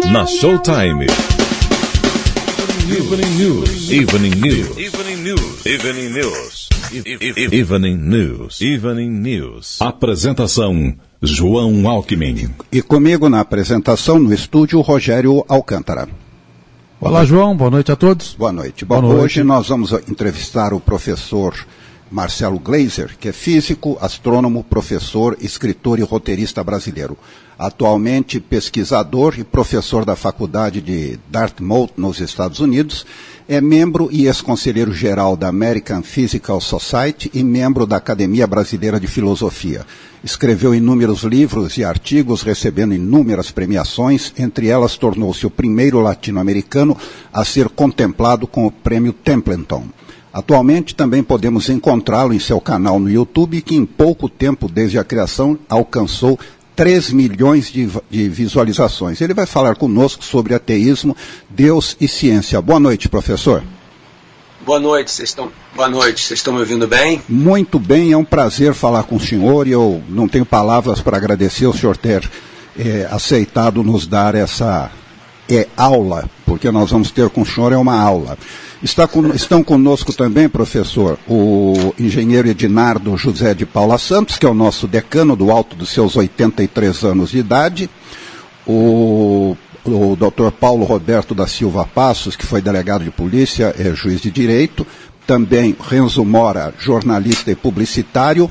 Na Showtime. Evening News. Evening News. Evening News. Evening News. Evening News. Evening News. Apresentação: João Alckmin. E comigo na apresentação no estúdio, Rogério Alcântara. Olá, João. Boa noite a todos. Boa noite. Bom, Boa noite. hoje nós vamos entrevistar o professor Marcelo Gleiser, que é físico, astrônomo, professor, escritor e roteirista brasileiro. Atualmente pesquisador e professor da Faculdade de Dartmouth, nos Estados Unidos, é membro e ex-conselheiro geral da American Physical Society e membro da Academia Brasileira de Filosofia. Escreveu inúmeros livros e artigos, recebendo inúmeras premiações, entre elas tornou-se o primeiro latino-americano a ser contemplado com o prêmio Templeton. Atualmente também podemos encontrá-lo em seu canal no YouTube, que em pouco tempo desde a criação alcançou 3 milhões de, de, visualizações. Ele vai falar conosco sobre ateísmo, Deus e ciência. Boa noite, professor. Boa noite, vocês estão. Boa noite, vocês estão me ouvindo bem? Muito bem, é um prazer falar com o senhor e eu não tenho palavras para agradecer o senhor ter é, aceitado nos dar essa é, aula, porque nós vamos ter com o senhor é uma aula. Está com, estão conosco também, professor, o engenheiro Edinardo José de Paula Santos, que é o nosso decano do alto dos seus 83 anos de idade, o, o doutor Paulo Roberto da Silva Passos, que foi delegado de polícia, é juiz de direito, também Renzo Mora, jornalista e publicitário,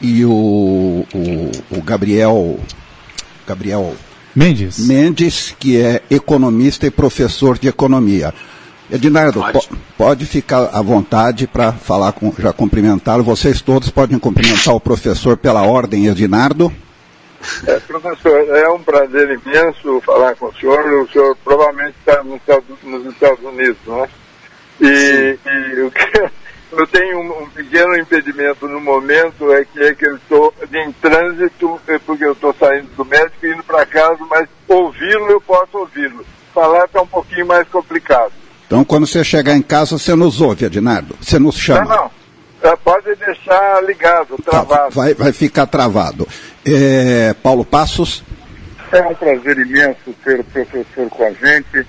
e o, o, o Gabriel, Gabriel Mendes. Mendes, que é economista e professor de economia. Edinardo, pode, pode ficar à vontade para falar com, já cumprimentá-lo. Vocês todos podem cumprimentar o professor pela ordem, Edinardo. É, professor, é um prazer imenso falar com o senhor. O senhor provavelmente está nos Estados Unidos, não é? E, e o que eu tenho um, um, pequeno impedimento no momento, é que é que eu estou em trânsito, é porque eu estou saindo do médico e indo para casa, mas ouvi-lo eu posso ouvi-lo. Falar está um pouquinho mais complicado. Então, quando você chegar em casa, você nos ouve, Adinardo. Você nos chama. Não, não. É, pode deixar ligado, tá, travado. Tá, vai, vai ficar travado. É, Paulo Passos. É um prazer imenso ter o professor com a gente.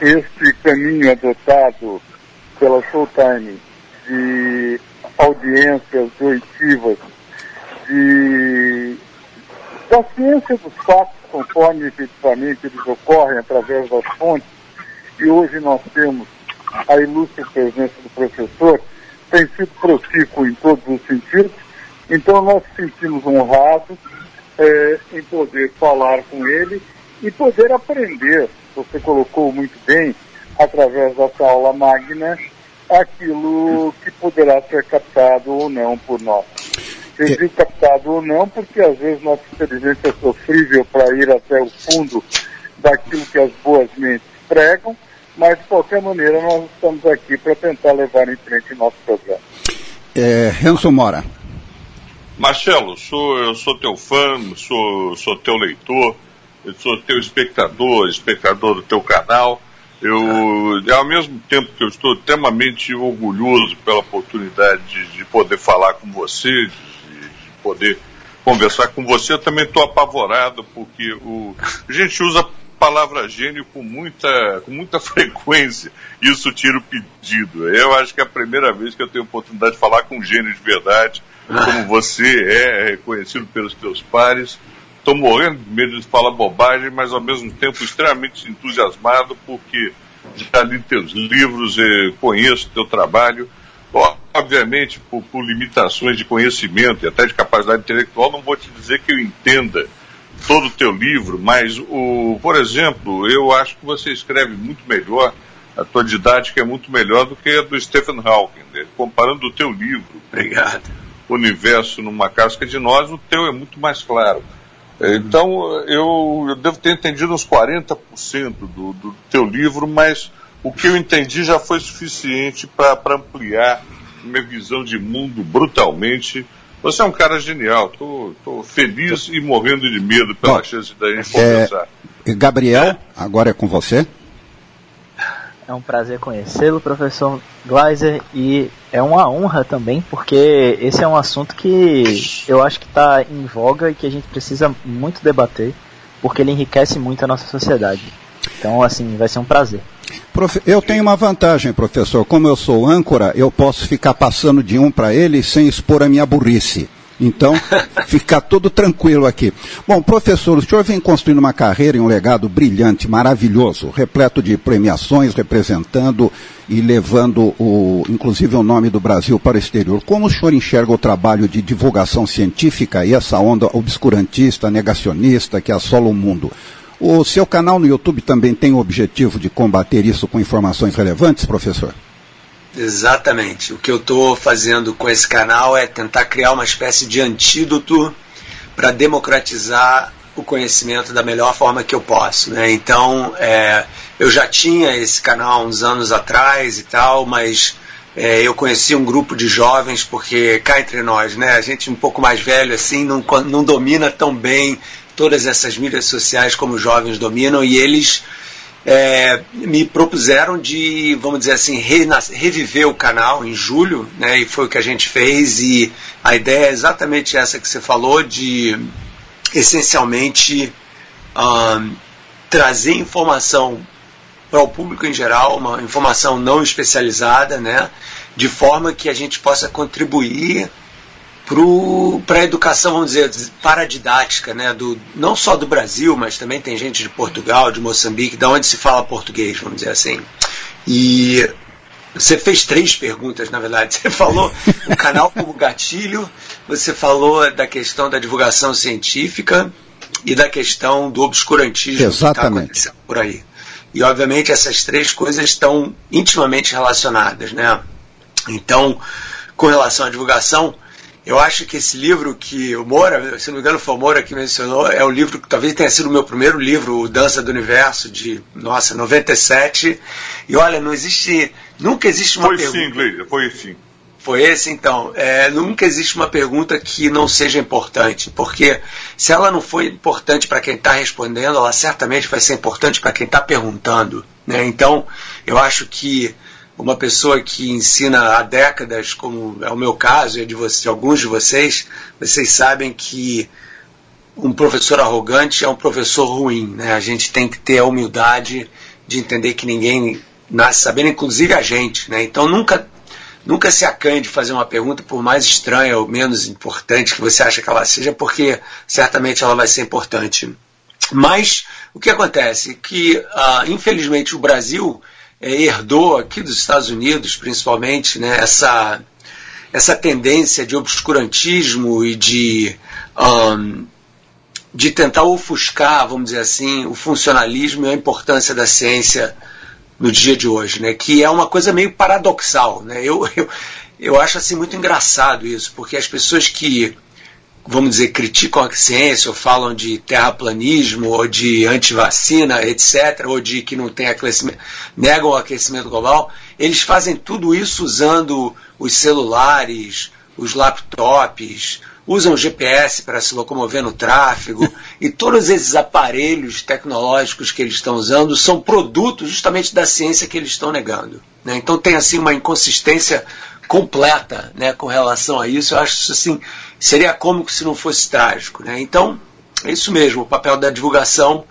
Este caminho adotado pela Showtime de audiências oitivas, de, da ciência dos fatos, conforme efetivamente eles ocorrem através das fontes, e hoje nós temos a ilustre presença do professor, tem sido profícuo em todos os sentidos, então nós sentimos honrados é, em poder falar com ele e poder aprender, você colocou muito bem, através dessa aula magna, aquilo que poderá ser captado ou não por nós. Eu digo captado ou não, porque às vezes nossa inteligência é sofrível para ir até o fundo daquilo que as boas mentes pregam, mas de qualquer maneira nós estamos aqui para tentar levar em frente o nosso programa. É, Renzo Mora. Marcelo, sou, eu sou teu fã, sou, sou teu leitor, eu sou teu espectador, espectador do teu canal. Eu, ao mesmo tempo que eu estou extremamente orgulhoso pela oportunidade de, de poder falar com você, de, de, poder conversar com você, eu também estou apavorado porque o, a gente usa palavra gênio com muita, com muita frequência, isso tira o pedido. Eu acho que é a primeira vez que eu tenho a oportunidade de falar com um gênio de verdade, como você é reconhecido pelos teus pares. Estou morrendo de medo de falar bobagem, mas ao mesmo tempo extremamente entusiasmado porque já li teus livros, conheço teu trabalho. Obviamente, por, por limitações de conhecimento e até de capacidade intelectual, não vou te dizer que eu entenda todo o teu livro, mas, o, por exemplo, eu acho que você escreve muito melhor, a tua didática é muito melhor do que a do Stephen Hawking. Né? Comparando o teu livro, Obrigado. Universo numa Casca de Nós, o teu é muito mais claro. Então, eu, eu devo ter entendido uns 40% do, do teu livro, mas o que eu entendi já foi suficiente para ampliar minha visão de mundo brutalmente você é um cara genial. Tô, tô feliz e morrendo de medo pela Bom, chance da gente conversar. É, Gabriel, agora é com você. É um prazer conhecê-lo, professor Gleiser, e é uma honra também, porque esse é um assunto que eu acho que está em voga e que a gente precisa muito debater, porque ele enriquece muito a nossa sociedade. Então, assim, vai ser um prazer. Eu tenho uma vantagem, professor. Como eu sou âncora, eu posso ficar passando de um para ele sem expor a minha burrice. Então, fica tudo tranquilo aqui. Bom, professor, o senhor vem construindo uma carreira e um legado brilhante, maravilhoso, repleto de premiações, representando e levando, o, inclusive, o nome do Brasil para o exterior. Como o senhor enxerga o trabalho de divulgação científica e essa onda obscurantista, negacionista que assola o mundo? O seu canal no YouTube também tem o objetivo de combater isso com informações relevantes, professor? Exatamente. O que eu estou fazendo com esse canal é tentar criar uma espécie de antídoto para democratizar o conhecimento da melhor forma que eu posso. Né? Então, é, eu já tinha esse canal uns anos atrás e tal, mas é, eu conheci um grupo de jovens, porque cá entre nós, né, a gente um pouco mais velho assim, não, não domina tão bem todas essas mídias sociais como os jovens dominam, e eles é, me propuseram de, vamos dizer assim, reviver o canal em julho, né, e foi o que a gente fez, e a ideia é exatamente essa que você falou, de essencialmente um, trazer informação para o público em geral, uma informação não especializada, né, de forma que a gente possa contribuir para a educação, vamos dizer, paradidática, né, do, não só do Brasil, mas também tem gente de Portugal, de Moçambique, da onde se fala português, vamos dizer assim. E você fez três perguntas, na verdade. Você falou o canal como gatilho, você falou da questão da divulgação científica e da questão do obscurantismo Exatamente. que está acontecendo por aí. E, obviamente, essas três coisas estão intimamente relacionadas, né? Então, com relação à divulgação, eu acho que esse livro que o Moura, se não me engano foi o Moura que mencionou, é o livro que talvez tenha sido o meu primeiro livro, O Dança do Universo, de, nossa, 97. E olha, não existe, nunca existe uma foi pergunta... Sim, Gleide, foi sim. Foi esse então. É, nunca existe uma pergunta que não seja importante, porque se ela não foi importante para quem está respondendo, ela certamente vai ser importante para quem está perguntando. Né? Então, eu acho que uma pessoa que ensina há décadas, como é o meu caso e é de, você, de alguns de vocês, vocês sabem que um professor arrogante é um professor ruim. Né? A gente tem que ter a humildade de entender que ninguém nasce sabendo, inclusive a gente. Né? Então nunca, nunca se acanhe de fazer uma pergunta, por mais estranha ou menos importante que você acha que ela seja, porque certamente ela vai ser importante. Mas o que acontece? Que, uh, infelizmente, o Brasil é, herdou aqui dos Estados Unidos, principalmente, né, essa, essa tendência de obscurantismo e de, um, de tentar ofuscar, vamos dizer assim, o funcionalismo e a importância da ciência no dia de hoje, né, que é uma coisa meio paradoxal. Né, eu, eu, eu acho assim muito engraçado isso, porque as pessoas que vamos dizer, criticam a ciência, ou falam de terraplanismo, ou de antivacina, etc., ou de que não tem aquecimento, negam o aquecimento global, eles fazem tudo isso usando os celulares, os laptops, usam GPS para se locomover no tráfego, e todos esses aparelhos tecnológicos que eles estão usando são produtos justamente da ciência que eles estão negando. Né? Então tem assim uma inconsistência completa né, com relação a isso. Eu acho assim, seria cômico se não fosse trágico. Né? Então, é isso mesmo, o papel da divulgação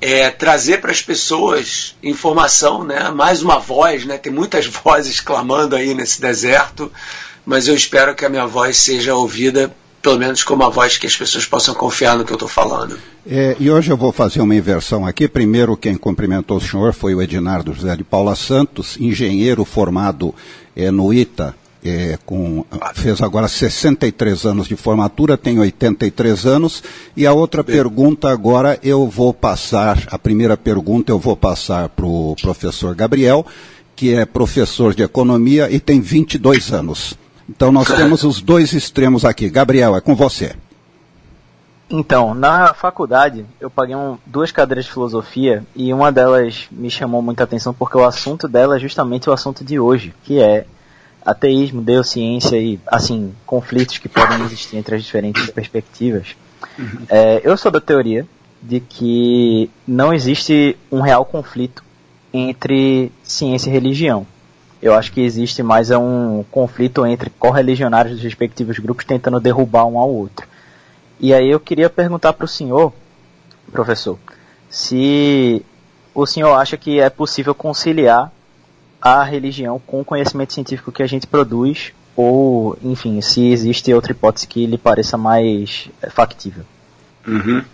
é trazer para as pessoas informação, né? mais uma voz, né? tem muitas vozes clamando aí nesse deserto, mas eu espero que a minha voz seja ouvida pelo menos com uma voz que as pessoas possam confiar no que eu estou falando. É, e hoje eu vou fazer uma inversão aqui. Primeiro, quem cumprimentou o senhor foi o Ednardo José de Paula Santos, engenheiro formado é, no ITA, é, com, fez agora 63 anos de formatura, tem 83 anos. E a outra Bem. pergunta agora eu vou passar, a primeira pergunta eu vou passar para o professor Gabriel, que é professor de economia e tem 22 anos. Então nós temos os dois extremos aqui. Gabriel, é com você. Então, na faculdade, eu paguei um, duas cadeiras de filosofia e uma delas me chamou muita atenção porque o assunto dela é justamente o assunto de hoje, que é ateísmo, deus, ciência e, assim, conflitos que podem existir entre as diferentes perspectivas. Uhum. É, eu sou da teoria de que não existe um real conflito entre ciência e religião. Eu acho que existe mais um conflito entre correligionários dos respectivos grupos tentando derrubar um ao outro. E aí eu queria perguntar para o senhor, professor, se o senhor acha que é possível conciliar a religião com o conhecimento científico que a gente produz? Ou, enfim, se existe outra hipótese que lhe pareça mais é, factível? Uhum.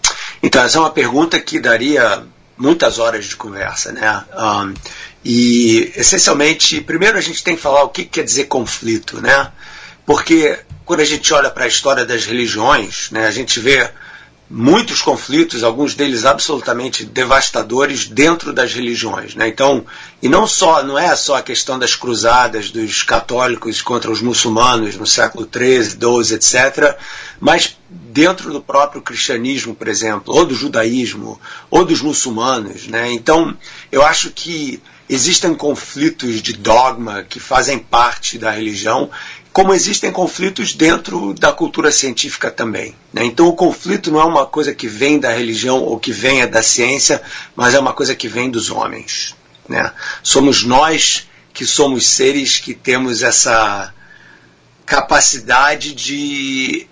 Então, essa é uma pergunta que daria muitas horas de conversa, né? Um, e, essencialmente, primeiro a gente tem que falar o que quer dizer conflito, né? Porque quando a gente olha para a história das religiões, né, a gente vê muitos conflitos, alguns deles absolutamente devastadores dentro das religiões, né? Então, e não só, não é só a questão das cruzadas dos católicos contra os muçulmanos no século XIII, XII, etc., mas dentro do próprio cristianismo, por exemplo, ou do judaísmo, ou dos muçulmanos, né? Então, eu acho que existem conflitos de dogma que fazem parte da religião como existem conflitos dentro da cultura científica também. Né? Então o conflito não é uma coisa que vem da religião ou que venha da ciência, mas é uma coisa que vem dos homens. Né? Somos nós que somos seres que temos essa capacidade de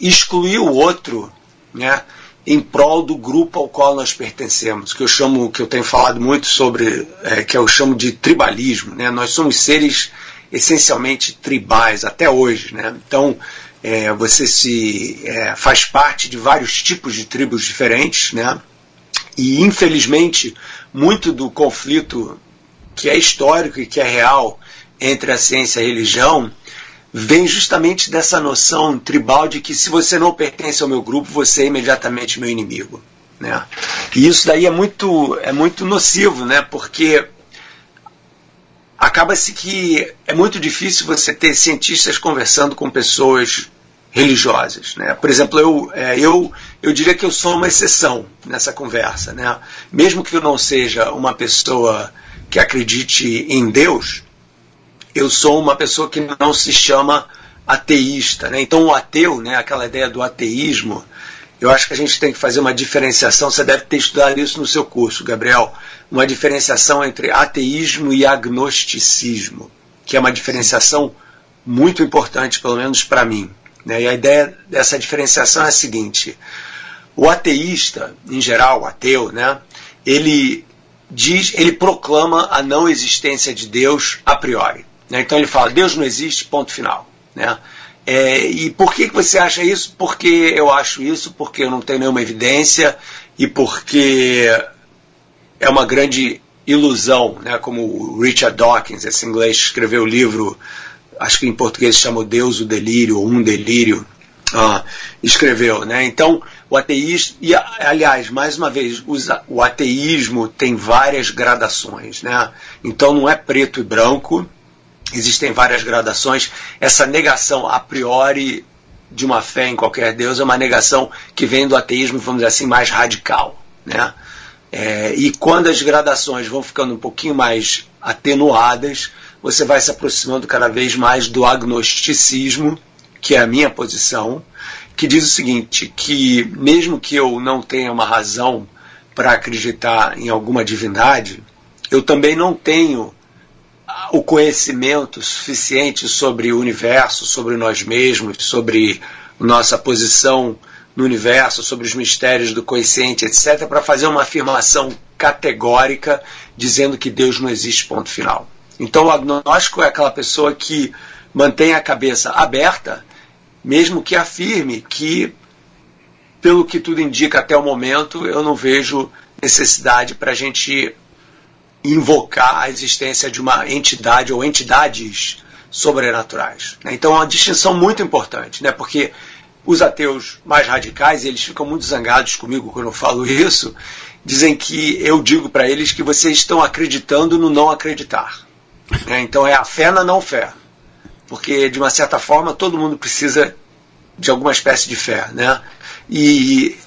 excluir o outro, né? em prol do grupo ao qual nós pertencemos, que eu chamo, que eu tenho falado muito sobre, é, que eu chamo de tribalismo. Né? Nós somos seres essencialmente tribais até hoje. Né? Então, é, você se é, faz parte de vários tipos de tribos diferentes, né? e infelizmente muito do conflito que é histórico e que é real entre a ciência e a religião vem justamente dessa noção tribal de que se você não pertence ao meu grupo, você é imediatamente meu inimigo. Né? E isso daí é muito, é muito nocivo, né? porque acaba-se que é muito difícil você ter cientistas conversando com pessoas religiosas. Né? Por exemplo, eu, é, eu, eu diria que eu sou uma exceção nessa conversa. Né? Mesmo que eu não seja uma pessoa que acredite em Deus, eu sou uma pessoa que não se chama ateísta. Né? Então, o ateu, né, aquela ideia do ateísmo, eu acho que a gente tem que fazer uma diferenciação. Você deve ter estudado isso no seu curso, Gabriel uma diferenciação entre ateísmo e agnosticismo, que é uma diferenciação muito importante, pelo menos para mim. Né? E a ideia dessa diferenciação é a seguinte: o ateísta, em geral, o ateu, né, ele diz, ele proclama a não existência de Deus a priori. Né? Então ele fala: Deus não existe, ponto final. Né? É, e por que, que você acha isso? Porque eu acho isso, porque eu não tenho nenhuma evidência e porque é uma grande ilusão, né? como o Richard Dawkins, esse inglês, escreveu o livro, acho que em português se chama Deus o Delírio, ou Um Delírio, ah, escreveu. Né? Então, o ateísmo, e aliás, mais uma vez, o ateísmo tem várias gradações. Né? Então, não é preto e branco, existem várias gradações. Essa negação a priori de uma fé em qualquer Deus é uma negação que vem do ateísmo, vamos dizer assim, mais radical. Né? É, e quando as gradações vão ficando um pouquinho mais atenuadas, você vai se aproximando cada vez mais do agnosticismo, que é a minha posição, que diz o seguinte: que mesmo que eu não tenha uma razão para acreditar em alguma divindade, eu também não tenho o conhecimento suficiente sobre o universo, sobre nós mesmos, sobre nossa posição no universo, sobre os mistérios do consciente, etc., para fazer uma afirmação categórica dizendo que Deus não existe, ponto final. Então, o agnóstico é aquela pessoa que mantém a cabeça aberta, mesmo que afirme que, pelo que tudo indica até o momento, eu não vejo necessidade para a gente invocar a existência de uma entidade ou entidades sobrenaturais. Então, é uma distinção muito importante, né? porque os ateus mais radicais, eles ficam muito zangados comigo quando eu falo isso, dizem que eu digo para eles que vocês estão acreditando no não acreditar. É, então é a fé na não fé. Porque, de uma certa forma, todo mundo precisa de alguma espécie de fé. Né? E,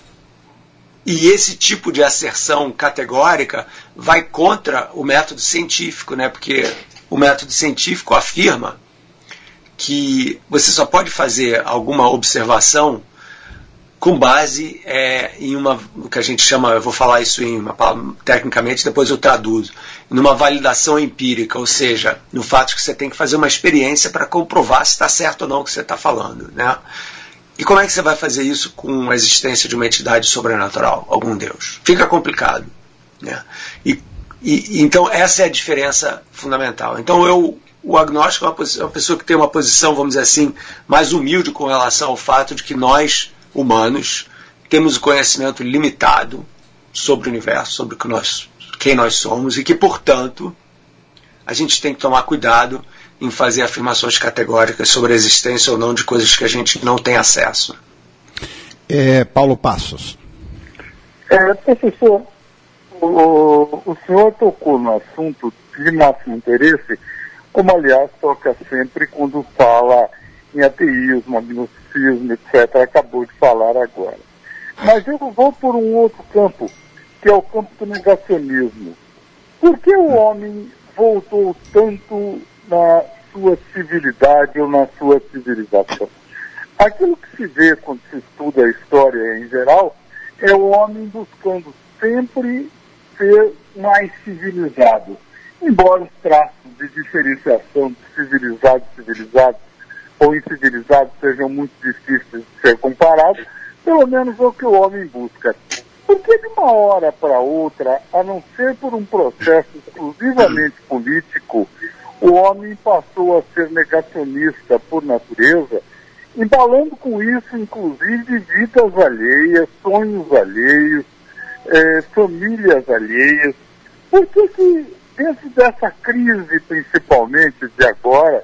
e esse tipo de asserção categórica vai contra o método científico, né? porque o método científico afirma que você só pode fazer alguma observação com base é, em uma o que a gente chama, eu vou falar isso em uma tecnicamente, depois eu traduzo, numa validação empírica, ou seja, no fato que você tem que fazer uma experiência para comprovar se está certo ou não o que você está falando, né? E como é que você vai fazer isso com a existência de uma entidade sobrenatural, algum Deus? Fica complicado. Né? E, e, então essa é a diferença fundamental. Então eu o agnóstico é uma, é uma, pessoa que tem uma posição, vamos dizer assim, mais humilde com relação ao fato de que nós, humanos, temos o conhecimento limitado sobre o universo, sobre que nós, quem nós somos e que, portanto, a gente tem que tomar cuidado em fazer afirmações categóricas sobre a existência ou não de coisas que a gente não tem acesso. É, Paulo Passos. É, professor, o, o senhor tocou no assunto de máximo interesse, como aliás toca sempre quando fala em ateísmo, agnosticismo, etc. Acabou de falar agora. Mas eu vou por um outro campo, que é o campo do negacionismo. Por que o homem voltou tanto na sua civilidade ou na sua civilização? Aquilo que se vê quando se estuda a história em geral é o homem buscando sempre ser mais civilizado. Embora os traços de diferenciação de civilizado e civilizado ou incivilizado sejam muito difíceis de ser comparados, pelo menos é o que o homem busca. Porque de uma hora para outra, a não ser por um processo exclusivamente político, o homem passou a ser negacionista por natureza, embalando com isso, inclusive, vidas alheias, sonhos alheios, eh, famílias alheias. Por que, que, dentro dessa crise, principalmente de agora,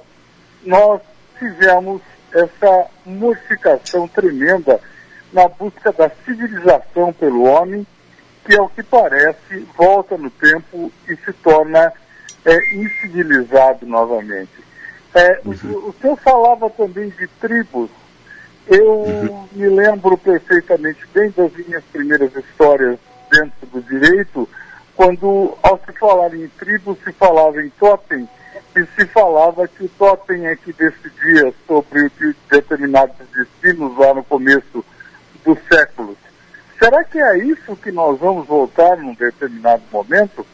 nós tivemos essa modificação tremenda na busca da civilização pelo homem, que é o que parece, volta no tempo e se torna é, incivilizado novamente. É, uhum. o, o senhor falava também de tribos. Eu uhum. me lembro perfeitamente bem das minhas primeiras histórias dentro do direito, quando, ao se falar em tribos, se falava em totem, e se falava que o totem é que decidia sobre determinados destinos lá no começo dos séculos. Será que é isso que nós vamos voltar num determinado momento?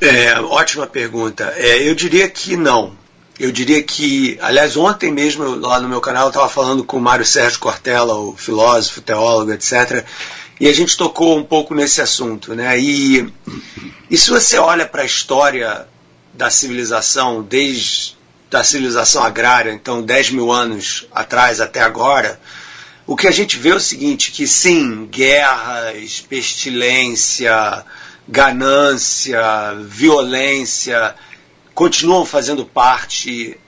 É, ótima pergunta. É, eu diria que não. Eu diria que, aliás, ontem mesmo lá no meu canal eu estava falando com o Mário Sérgio Cortella, o filósofo, teólogo, etc. E a gente tocou um pouco nesse assunto, né? E, e se você olha para a história da civilização, desde da civilização agrária, então 10 mil anos atrás até agora, o que a gente vê é o seguinte, que sim, guerras, pestilência, ganância, violência, continuam fazendo parte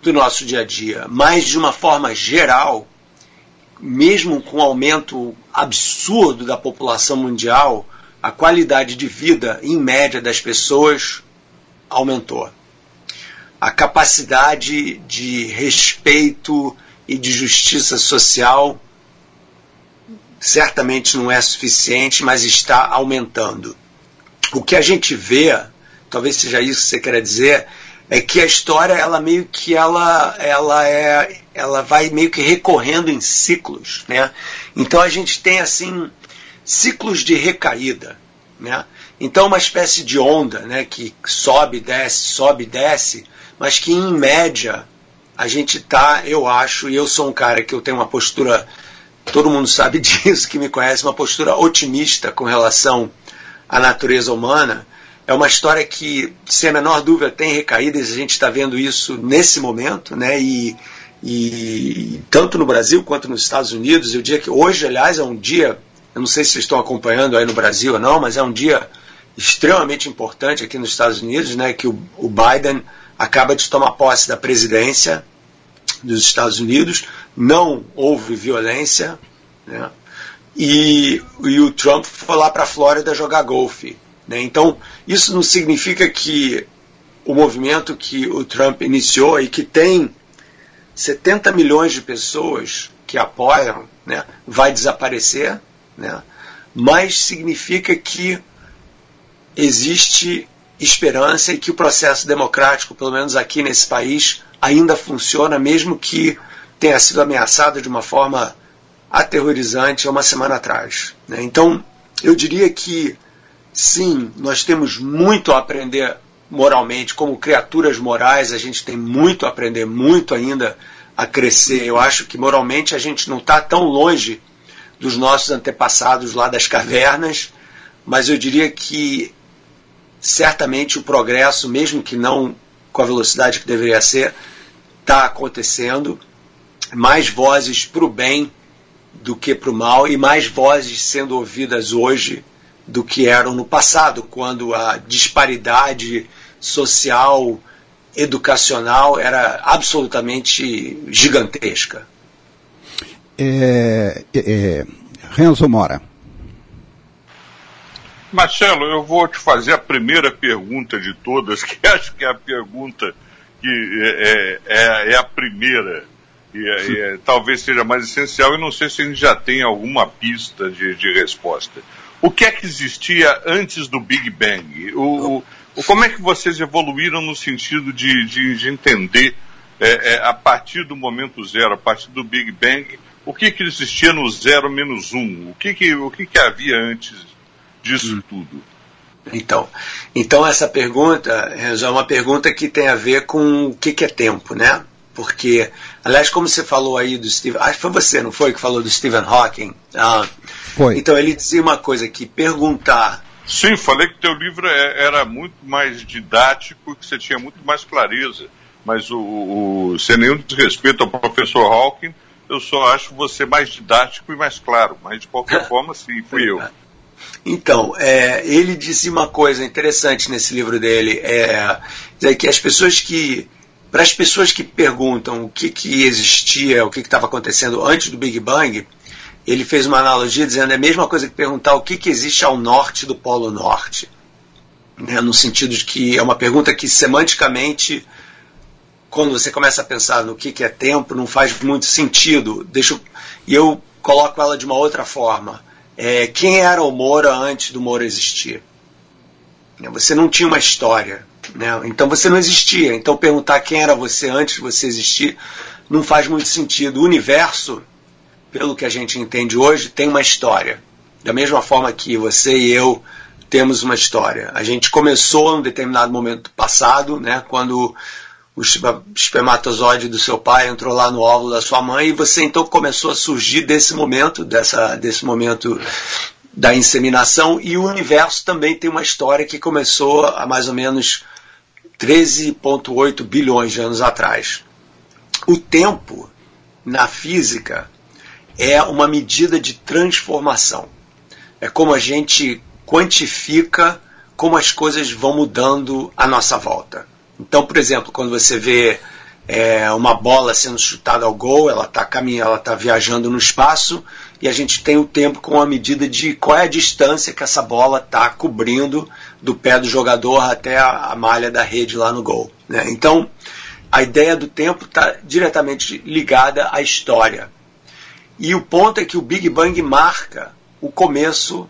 do nosso dia a dia, mas de uma forma geral, mesmo com aumento absurdo da população mundial, a qualidade de vida em média das pessoas aumentou. A capacidade de respeito e de justiça social certamente não é suficiente, mas está aumentando. O que a gente vê, talvez seja isso que você quer dizer, é que a história ela meio que ela ela é ela vai meio que recorrendo em ciclos, né? Então a gente tem assim ciclos de recaída, né? Então uma espécie de onda, né, que sobe, desce, sobe, desce, mas que em média a gente tá, eu acho, e eu sou um cara que eu tenho uma postura, todo mundo sabe disso, que me conhece, uma postura otimista com relação à natureza humana. É uma história que, sem a menor dúvida, tem recaídas, a gente está vendo isso nesse momento, né? E, e tanto no Brasil quanto nos Estados Unidos, eu diria que hoje, aliás, é um dia, eu não sei se vocês estão acompanhando aí no Brasil ou não, mas é um dia extremamente importante aqui nos Estados Unidos, né? Que o, o Biden acaba de tomar posse da presidência dos Estados Unidos, não houve violência, né? e, e o Trump foi lá para a Flórida jogar golfe. Né? Então, isso não significa que o movimento que o Trump iniciou e que tem 70 milhões de pessoas que apoiam né, vai desaparecer, né? mas significa que existe esperança e que o processo democrático, pelo menos aqui nesse país, ainda funciona, mesmo que tenha sido ameaçado de uma forma aterrorizante há uma semana atrás. Né? Então, eu diria que sim, nós temos muito a aprender moralmente, como criaturas morais, a gente tem muito a aprender, muito ainda a crescer. Eu acho que moralmente a gente não está tão longe dos nossos antepassados lá das cavernas, mas eu diria que certamente o progresso, mesmo que não com a velocidade que deveria ser, está acontecendo. Mais vozes para o bem do que para o mal e mais vozes sendo ouvidas hoje do que eram no passado, quando a disparidade social, educacional era absolutamente gigantesca. É, é, é Renzo Mora. Marcelo, eu vou te fazer a primeira pergunta de todas, que acho que é a pergunta que é, é, é a primeira e, e talvez seja mais essencial, e não sei se a gente já tem alguma pista de, de resposta. O que é que existia antes do Big Bang? O, o como é que vocês evoluíram no sentido de, de, de entender, é, é, a partir do momento zero, a partir do Big Bang, o que, que existia no zero menos um? O que, que, o que, que havia antes disso hum. tudo? Então, então essa pergunta é uma pergunta que tem a ver com o que, que é tempo, né? Porque, aliás, como você falou aí do Stephen, acho que foi você, não foi, que falou do Stephen Hawking? Ah, foi. Então ele dizia uma coisa que perguntar. Sim, falei que teu livro é, era muito mais didático, que você tinha muito mais clareza. Mas o, o sem nenhum desrespeito ao professor Hawking, eu só acho você mais didático e mais claro. Mas de qualquer forma, sim, fui eu. Então, é, ele disse uma coisa interessante nesse livro dele, é, é que as pessoas que para as pessoas que perguntam o que, que existia, o que estava acontecendo antes do Big Bang, ele fez uma analogia dizendo é a mesma coisa que perguntar o que, que existe ao norte do Polo Norte. Né, no sentido de que é uma pergunta que semanticamente, quando você começa a pensar no que, que é tempo, não faz muito sentido. Deixa eu, e eu coloco ela de uma outra forma é, quem era o Moura antes do Moura existir. Você não tinha uma história, né? então você não existia. Então perguntar quem era você antes de você existir não faz muito sentido. O universo, pelo que a gente entende hoje, tem uma história. Da mesma forma que você e eu temos uma história. A gente começou em um determinado momento passado, né, quando o espermatozoide do seu pai entrou lá no óvulo da sua mãe e você então começou a surgir desse momento, dessa, desse momento da inseminação e o universo também tem uma história que começou há mais ou menos 13,8 bilhões de anos atrás. O tempo na física é uma medida de transformação. É como a gente quantifica como as coisas vão mudando à nossa volta. Então, por exemplo, quando você vê é, uma bola sendo chutada ao gol, ela está caminhando, ela está viajando no espaço e a gente tem o tempo com a medida de qual é a distância que essa bola está cobrindo do pé do jogador até a, a, malha da rede lá no gol. Né? Então, a ideia do tempo está diretamente ligada à história. E o ponto é que o Big Bang marca o começo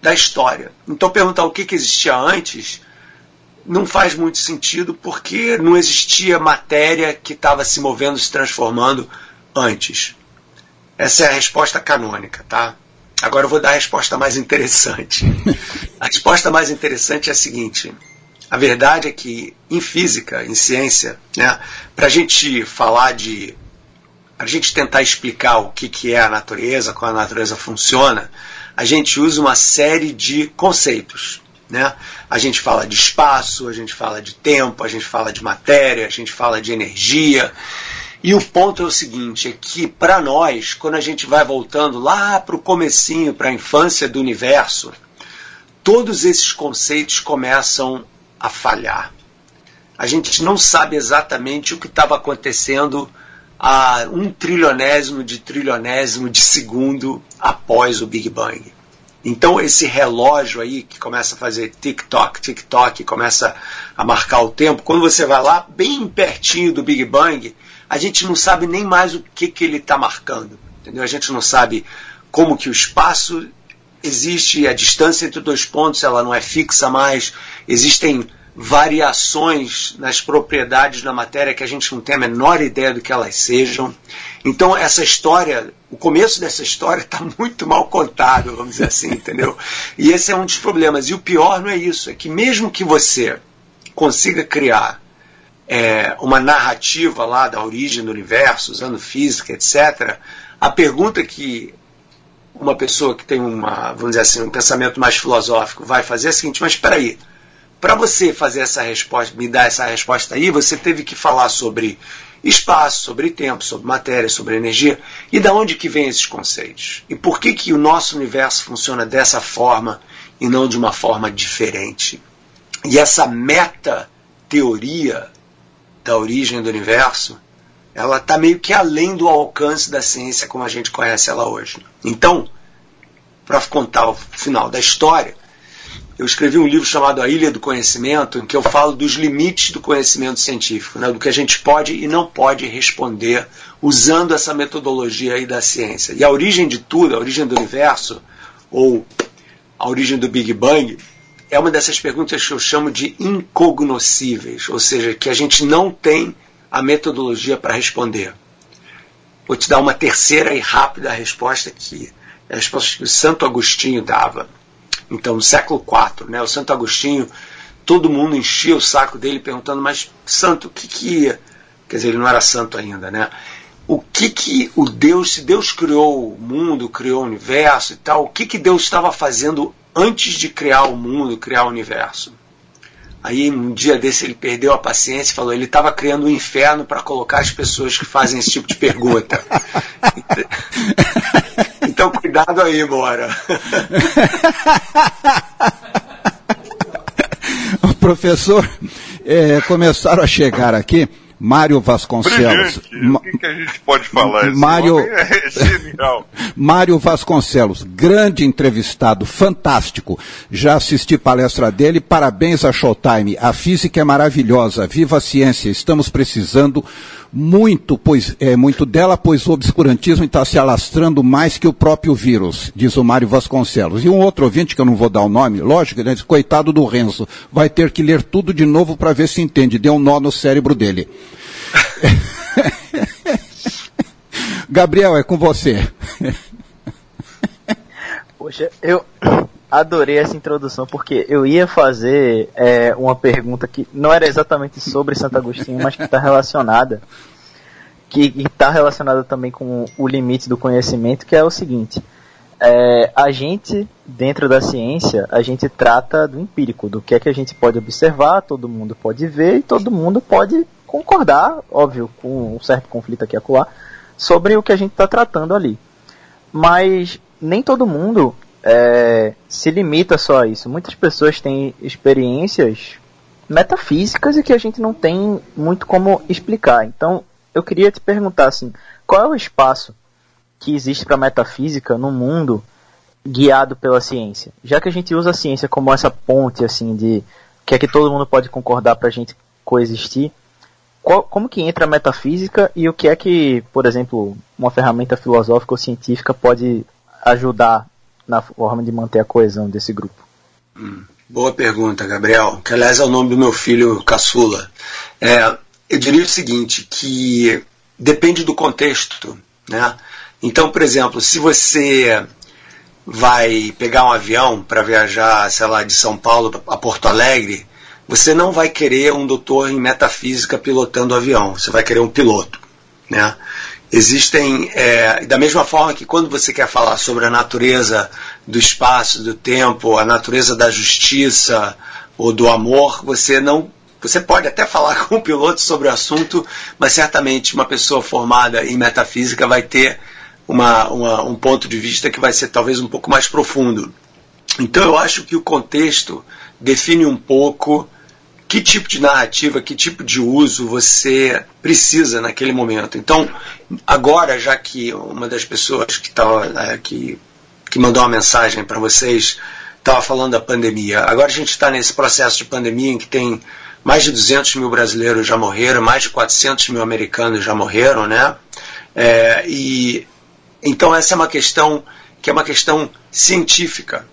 da história. Então, perguntar o que, que existia antes não faz muito sentido porque não existia matéria que estava se movendo, se transformando antes. Essa é a resposta canônica, tá? Agora eu vou dar a resposta mais interessante. A resposta mais interessante é a seguinte: a verdade é que em física, em ciência, né, para a gente falar de. Para a gente tentar explicar o que, que é a natureza, como a natureza funciona, a gente usa uma série de conceitos. Né? A gente fala de espaço, a gente fala de tempo, a gente fala de matéria, a gente fala de energia. E o ponto é o seguinte, é que para nós, quando a gente vai voltando lá para o comecinho, para a infância do universo, todos esses conceitos começam a falhar. A gente não sabe exatamente o que estava acontecendo a um trilionésimo de trilionésimo de segundo após o Big Bang. Então esse relógio aí que começa a fazer tic-toc, tic-toc, começa a marcar o tempo, quando você vai lá bem pertinho do Big Bang, a gente não sabe nem mais o que, que ele está marcando. Entendeu? A gente não sabe como que o espaço existe, a distância entre dois pontos ela não é fixa mais, existem variações nas propriedades da matéria que a gente não tem a menor ideia do que elas sejam. Então essa história, o começo dessa história está muito mal contado, vamos dizer assim, entendeu? E esse é um dos problemas. E o pior não é isso, é que mesmo que você consiga criar é, uma narrativa lá da origem do universo, usando física, etc., a pergunta que uma pessoa que tem uma, vamos dizer assim, um pensamento mais filosófico vai fazer é o seguinte, mas espera aí, para você fazer essa resposta, me dar essa resposta aí, você teve que falar sobre espaço, sobre tempo, sobre matéria, sobre energia. E da onde que vem esses conceitos? E por que que o nosso universo funciona dessa forma e não de uma forma diferente? E essa meta teoria da origem do universo, ela está meio que além do alcance da ciência como a gente conhece ela hoje. Então, para contar o final da história, eu escrevi um livro chamado A Ilha do Conhecimento, em que eu falo dos limites do conhecimento científico, né, do que a gente pode e não pode responder usando essa metodologia aí da ciência. E a origem de tudo, a origem do universo, ou a origem do Big Bang, é uma dessas perguntas que eu chamo de incognoscíveis, ou seja, que a gente não tem a metodologia para responder. Vou te dar uma terceira e rápida resposta que é a resposta que o Santo Agostinho dava. Então, século IV, né, o Santo Agostinho, todo mundo enchia o saco dele perguntando, mas santo, o que que... Quer dizer, ele não era santo ainda, né? O que que o Deus, se Deus criou o mundo, criou o universo e tal, o que que Deus estava fazendo antes de criar o mundo, criar o universo? Aí um dia desse ele perdeu a paciência e falou: ele estava criando um inferno para colocar as pessoas que fazem esse tipo de pergunta. Então cuidado aí, Bora. Professor, é, começaram a chegar aqui Mário Vasconcelos. o que, que, a gente pode falar? Esse Mário... é genial. Mário Vasconcelos, grande entrevistado, fantástico. Já assisti palestra dele, parabéns a Showtime. A física é maravilhosa, viva a ciência, estamos precisando muito, pois, é, muito dela, pois o obscurantismo está se alastrando mais que o próprio vírus, diz o Mário Vasconcelos. E um outro ouvinte, que eu não vou dar o nome, lógico, né, diz, coitado do Renzo, vai ter que ler tudo de novo para ver se entende, deu um nó no cérebro dele. Gabriel, é com você. Poxa, eu adorei essa introdução porque eu ia fazer é, uma pergunta que não era exatamente sobre Santo Agostinho, mas que está relacionada, que está relacionada também com o limite do conhecimento, que é o seguinte: é, a gente dentro da ciência a gente trata do empírico, do que é que a gente pode observar, todo mundo pode ver e todo mundo pode concordar, óbvio, com um certo conflito aqui e acolá, sobre o que a gente está tratando ali. Mas nem todo mundo é, se limita só a isso. Muitas pessoas têm experiências metafísicas e que a gente não tem muito como explicar. Então, eu queria te perguntar assim, qual é o espaço que existe para metafísica no mundo guiado pela ciência? Já que a gente usa a ciência como essa ponte assim de que é que todo mundo pode concordar para a gente coexistir, qual, como que entra a metafísica e o que é que, por exemplo, uma ferramenta filosófica ou científica pode ajudar na forma de manter a coesão desse grupo? Hum, boa pergunta, Gabriel. Que aliás é o nome do meu filho caçula. É, eu diria o seguinte, que depende do contexto, né? Então, por exemplo, se você vai pegar um avião para viajar, sei lá, de São Paulo a Porto Alegre, você não vai querer um doutor em metafísica pilotando o avião, você vai querer um piloto. Né? Existem, é, da mesma forma que quando você quer falar sobre a natureza do espaço, do tempo, a natureza da justiça ou do amor, você não você pode até falar com o piloto sobre o assunto, mas certamente uma pessoa formada em metafísica vai ter uma, uma, um ponto de vista que vai ser talvez um pouco mais profundo. Então eu acho que o contexto define um pouco que tipo de narrativa, que tipo de uso você precisa naquele momento. Então, agora, já que uma das pessoas que, tava, é, que, que mandou uma mensagem para vocês estava falando da pandemia, agora a gente está nesse processo de pandemia em que tem mais de 200 mil brasileiros já morreram, mais de 400 mil americanos já morreram, né? É, e então essa é uma questão que é uma questão científica.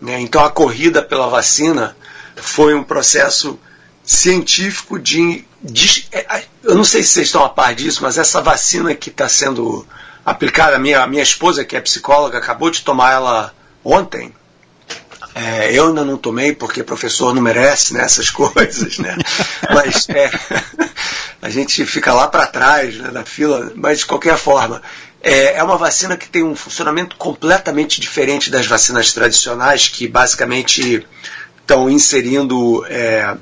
Né? Então a corrida pela vacina foi um processo científico de, de, é, Eu não sei se vocês estão a par disso, mas essa vacina que está sendo aplicada, a minha, a minha esposa, que é psicóloga, acabou de tomar ela ontem. É, eu ainda não tomei porque professor não merece né, essas coisas, né? Mas é, a gente fica lá para trás né, da fila, mas de qualquer forma, é, é uma vacina que tem um funcionamento completamente diferente das vacinas tradicionais, que basicamente estão inserindo é,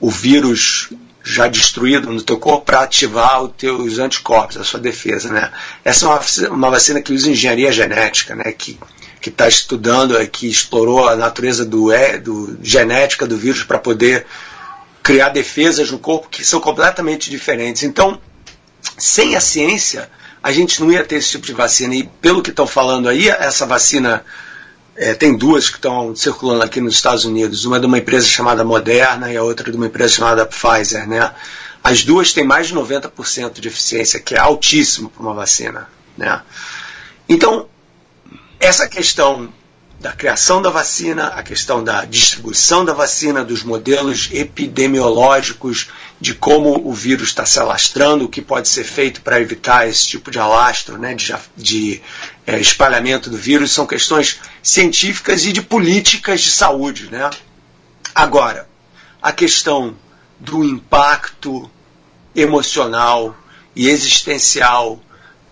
o vírus já destruído no teu corpo para ativar os teus anticorpos, a sua defesa, né? Essa é uma, uma vacina que usa engenharia genética, né? Que está estudando, que explorou a natureza do, do genética do vírus para poder criar defesas no corpo que são completamente diferentes. Então, sem a ciência, a gente não ia ter esse tipo de vacina. E pelo que estão falando aí, essa vacina é, tem duas que estão circulando aqui nos Estados Unidos. Uma é de uma empresa chamada Moderna e a outra é de uma empresa chamada Pfizer. Né? As duas têm mais de 90% de eficiência, que é altíssimo para uma vacina. Né? Então, essa questão da criação da vacina, a questão da distribuição da vacina, dos modelos epidemiológicos, de como o vírus está se alastrando, o que pode ser feito para evitar esse tipo de alastro, né, de, de é, espalhamento do vírus, são questões científicas e de políticas de saúde. Né? Agora, a questão do impacto emocional e existencial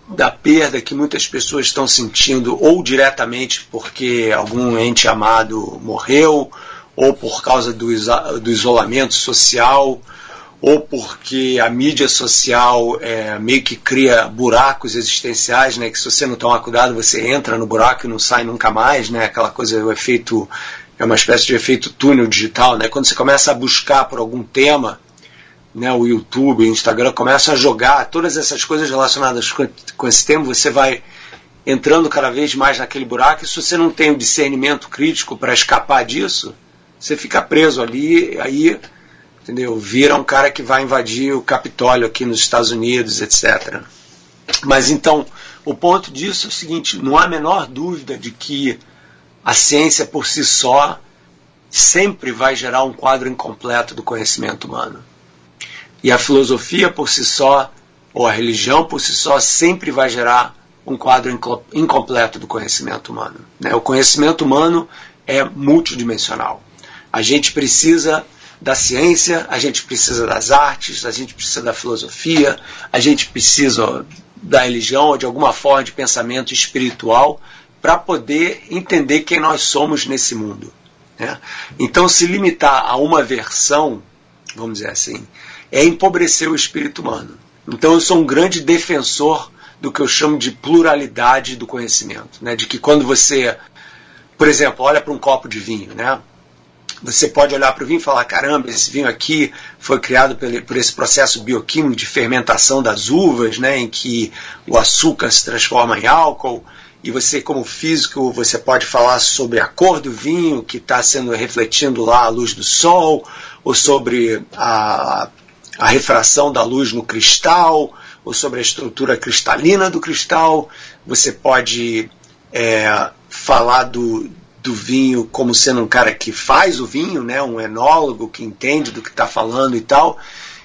da perda que muitas pessoas estão sentindo, ou diretamente porque algum ente amado morreu, ou por causa do, do isolamento social, ou porque a mídia social é, meio que cria buracos existenciais, né, que se você não tomar cuidado você entra no buraco e não sai nunca mais, né, aquela coisa, o efeito, é uma espécie de efeito túnel digital, né, quando você começa a buscar por algum tema, né, o YouTube, o Instagram começam a jogar todas essas coisas relacionadas com, com esse tema, você vai entrando cada vez mais naquele buraco, e se você não tem o discernimento crítico para escapar disso, você fica preso ali, aí, entendeu? Vira um cara que vai invadir o Capitólio aqui nos Estados Unidos, etc. Mas então, o ponto disso é o seguinte: não há a menor dúvida de que a ciência por si só sempre vai gerar um quadro incompleto do conhecimento humano. E a filosofia por si só, ou a religião por si só, sempre vai gerar um quadro incompleto do conhecimento humano. Né? O conhecimento humano é multidimensional. A gente precisa da ciência, a gente precisa das artes, a gente precisa da filosofia, a gente precisa da religião ou de alguma forma de pensamento espiritual para poder entender quem nós somos nesse mundo. Né? Então, se limitar a uma versão, vamos dizer assim, é empobrecer o espírito humano. Então eu sou um grande defensor do que eu chamo de pluralidade do conhecimento, né? De que quando você, por exemplo, olha para um copo de vinho, né? Você pode olhar para o vinho e falar: caramba, esse vinho aqui foi criado por esse processo bioquímico de fermentação das uvas, né, em que o açúcar se transforma em álcool. E você, como físico, você pode falar sobre a cor do vinho que está sendo refletindo lá a luz do sol, ou sobre a a refração da luz no cristal, ou sobre a estrutura cristalina do cristal. Você pode é, falar do, do vinho como sendo um cara que faz o vinho, né, um enólogo que entende do que está falando e tal.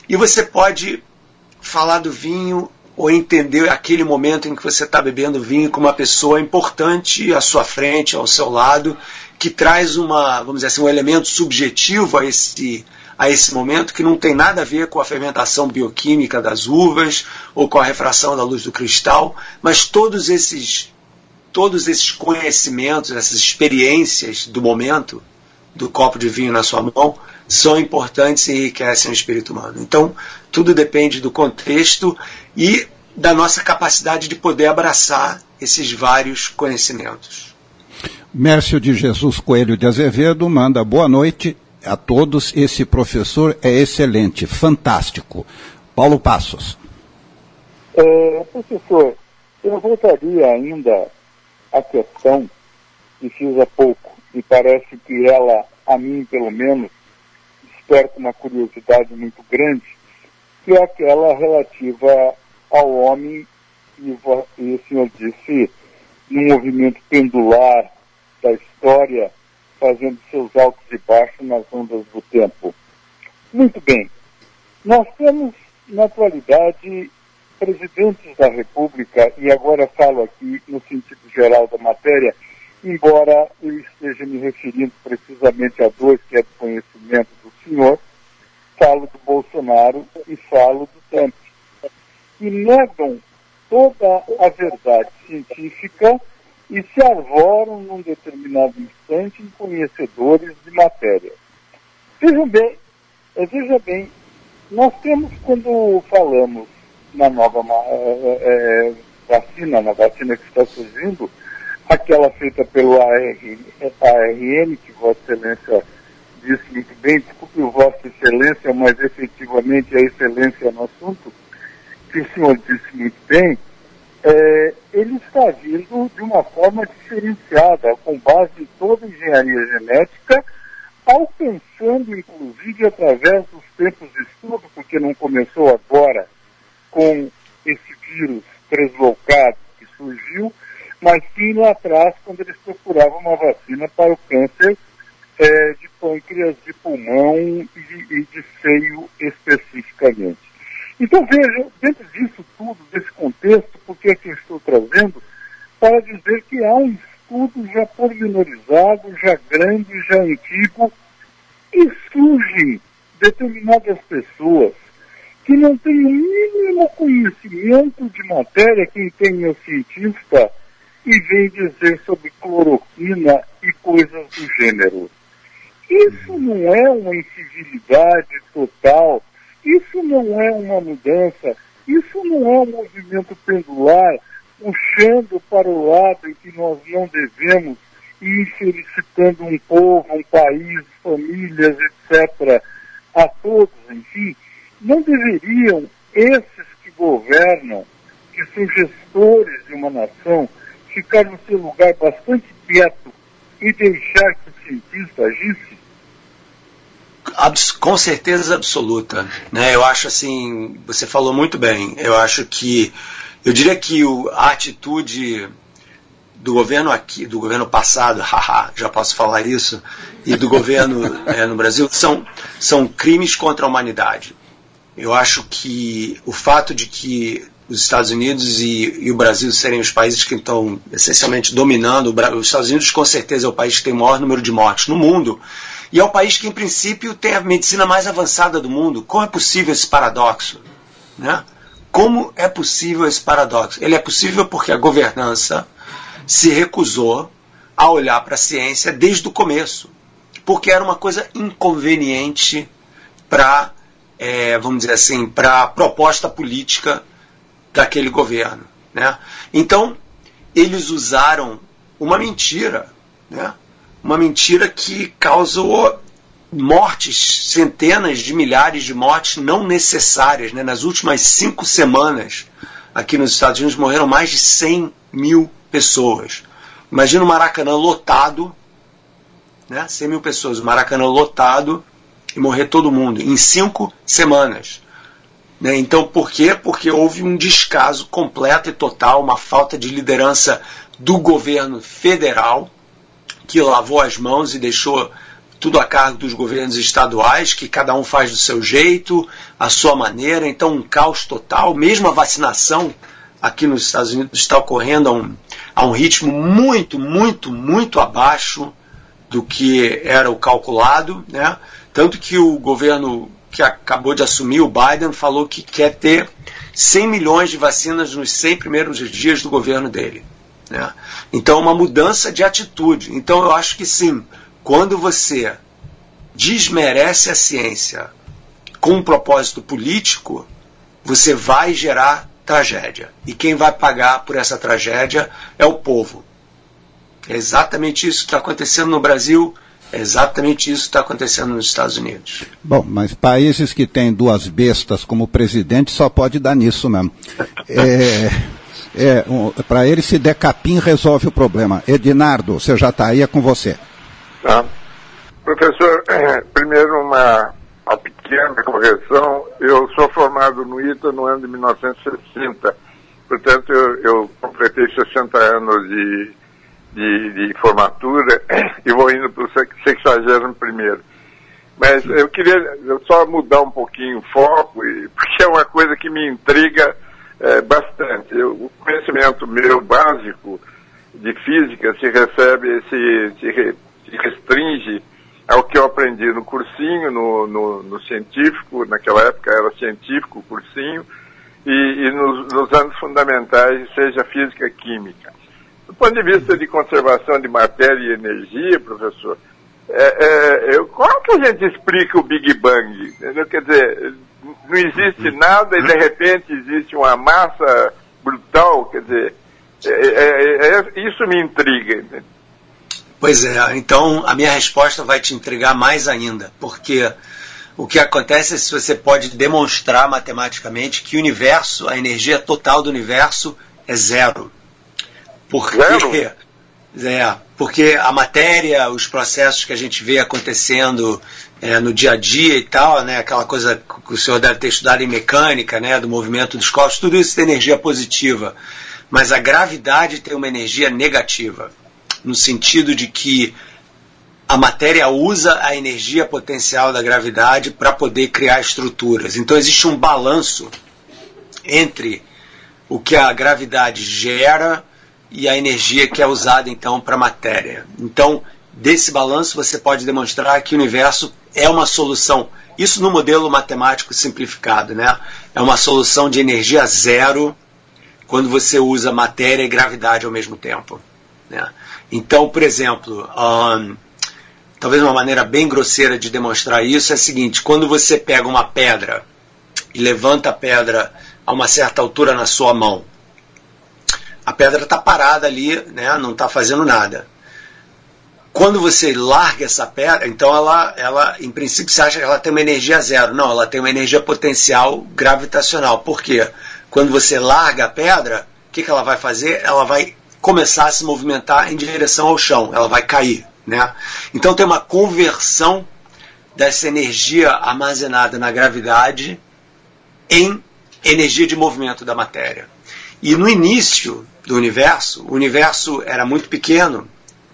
E você pode falar do vinho ou entender aquele momento em que você está bebendo vinho com uma pessoa importante à sua frente, ao seu lado, que traz uma, vamos dizer assim, um elemento subjetivo a esse a esse momento que não tem nada a ver com a fermentação bioquímica das uvas ou com a refração da luz do cristal, mas todos esses todos esses conhecimentos, essas experiências do momento do copo de vinho na sua mão são importantes e enriquecem o espírito humano. Então, tudo depende do contexto e da nossa capacidade de poder abraçar esses vários conhecimentos. Mércio de Jesus Coelho de Azevedo manda boa noite a todos. Esse professor é excelente, fantástico. Paulo Passos. É, professor, eu voltaria ainda à questão que fiz há pouco, e parece que ela, a mim pelo menos, desperta uma curiosidade muito grande, que é aquela relativa ao homem, e, e o senhor disse, no movimento pendular da história fazendo seus altos e baixos nas ondas do tempo. Muito bem. Nós temos, na atualidade, presidentes da República, e agora falo aqui no sentido geral da matéria, embora eu esteja me referindo precisamente a dois que é do conhecimento do senhor, falo do Bolsonaro e falo do Trump, que negam toda a verdade científica e se arvoram num determinado instante em conhecedores de matéria. Vejam bem, eh, veja bem, nós temos quando falamos na nova é, vacina, na vacina que está surgindo, aquela feita pelo ARN, ARN que Vossa Excelência disse muito bem, desculpe o Vossa Excelência, mas efetivamente a excelência no assunto, que o senhor disse muito bem, é, ele está vindo de uma forma diferenciada, com base em toda a engenharia genética, alcançando, inclusive, através dos tempos de estudo, porque não começou agora com esse vírus translocado que surgiu, mas sim lá atrás, quando eles procuravam uma vacina para o câncer é, de pâncreas, de pulmão e de, e de seio especificamente. Então veja, dentro disso tudo, desse contexto, por que é que eu estou trazendo? Para dizer que há um estudo já pormenorizado, já grande, já antigo, e surgem determinadas pessoas que não têm o mínimo conhecimento de matéria, quem tem é cientista, e vem dizer sobre cloroquina e coisas do gênero. Isso não é uma incivilidade total, isso não é uma mudança, isso não é um movimento pendular puxando para o lado em que nós não devemos ir felicitando um povo, um país, famílias, etc., a todos, enfim, não deveriam esses que governam, que são gestores de uma nação, ficar no seu lugar bastante quieto e deixar que o cientista agisse? Com certeza absoluta. Né? Eu acho assim, você falou muito bem. Eu acho que, eu diria que o, a atitude do governo aqui, do governo passado, haha, já posso falar isso, e do governo é, no Brasil, são, são crimes contra a humanidade. Eu acho que o fato de que os Estados Unidos e, e, o Brasil serem os países que estão essencialmente dominando. Os Estados Unidos, com certeza, é o país que tem o maior número de mortes no mundo. E é o país que, em princípio, tem a medicina mais avançada do mundo. Como é possível esse paradoxo? Né? Como é possível esse paradoxo? Ele é possível porque a governança se recusou a olhar para a ciência desde o começo. Porque era uma coisa inconveniente para, é, vamos dizer assim, para a proposta política daquele governo. Né? Então, eles usaram uma mentira, né? Uma mentira que causou mortes, centenas de milhares de mortes não necessárias. Né? Nas últimas cinco semanas, aqui nos Estados Unidos, morreram mais de 100 mil pessoas. Imagina o Maracanã lotado, né? 100 mil pessoas, o Maracanã lotado e morrer todo mundo em cinco semanas. Né? Então, por quê? Porque houve um descaso completo e total, uma falta de liderança do governo federal, que lavou as mãos e deixou tudo a cargo dos governos estaduais, que cada um faz do seu jeito, a sua maneira. Então, um caos total. Mesmo a vacinação aqui nos Estados Unidos está ocorrendo a um, a um ritmo muito, muito, muito abaixo do que era o calculado. Né? Tanto que o governo que acabou de assumir, o Biden, falou que quer ter 100 milhões de vacinas nos 100 primeiros dias do governo dele. Né? Então, uma mudança de atitude. Então, eu acho que sim, quando você desmerece a ciência com um propósito político, você vai gerar tragédia. E quem vai pagar por essa tragédia é o povo. É exatamente isso que está acontecendo no Brasil é exatamente isso que está acontecendo nos Estados Unidos. Bom, mas países que têm duas bestas como presidente só pode dar nisso mesmo. É, é, um, Para ele, se der capim, resolve o problema. Edinardo, você já está aí, é com você. Tá. Professor, primeiro uma, uma pequena correção. Eu sou formado no ITA no ano de 1960. Portanto, eu, eu completei 60 anos de de, de formatura e vou indo para o 61 primeiro. Mas eu queria só mudar um pouquinho o foco, porque é uma coisa que me intriga é, bastante. Eu, o conhecimento meu básico de física se recebe, se, se, se restringe ao que eu aprendi no cursinho, no, no, no, científico, naquela época era científico o cursinho, e, e nos, nos, anos fundamentais, seja física química. Do ponto de vista de conservação de matéria e energia, professor, é, é, como que a gente explica o Big Bang? Entendeu? Quer dizer, não existe nada e de repente existe uma massa brutal, quer dizer, é, é, é isso me intriga. Pois é, então a minha resposta vai te intrigar mais ainda, porque o que acontece é se você pode demonstrar matematicamente que o universo, a energia total do universo é zero. Porque, zero? É, porque a matéria, os processos que a gente vê acontecendo é, no dia a dia e tal, né, aquela coisa que o senhor deve ter estudado em mecânica, né, do movimento dos corpos, tudo isso tem energia positiva. Mas a gravidade tem uma energia negativa no sentido de que a matéria usa a energia potencial da gravidade para poder criar estruturas. Então existe um balanço entre o que a gravidade gera e a energia que é usada então para a matéria. Então, desse balanço você pode demonstrar que o universo é uma solução. Isso no modelo matemático simplificado, né? É uma solução de energia zero quando você usa matéria e gravidade ao mesmo tempo. Né? Então, por exemplo, um, talvez uma maneira bem grosseira de demonstrar isso é a seguinte: quando você pega uma pedra e levanta a pedra a uma certa altura na sua mão, a pedra está parada ali, né, não está fazendo nada. Quando você larga essa pedra, então ela, ela, em princípio, você acha que ela tem uma energia zero. Não, ela tem uma energia potencial gravitacional. Por quê? Quando você larga a pedra, o que, que ela vai fazer? Ela vai começar a se movimentar em direção ao chão, ela vai cair. Né? Então tem uma conversão dessa energia armazenada na gravidade em energia de movimento da matéria. E no início do universo, o universo era muito pequeno,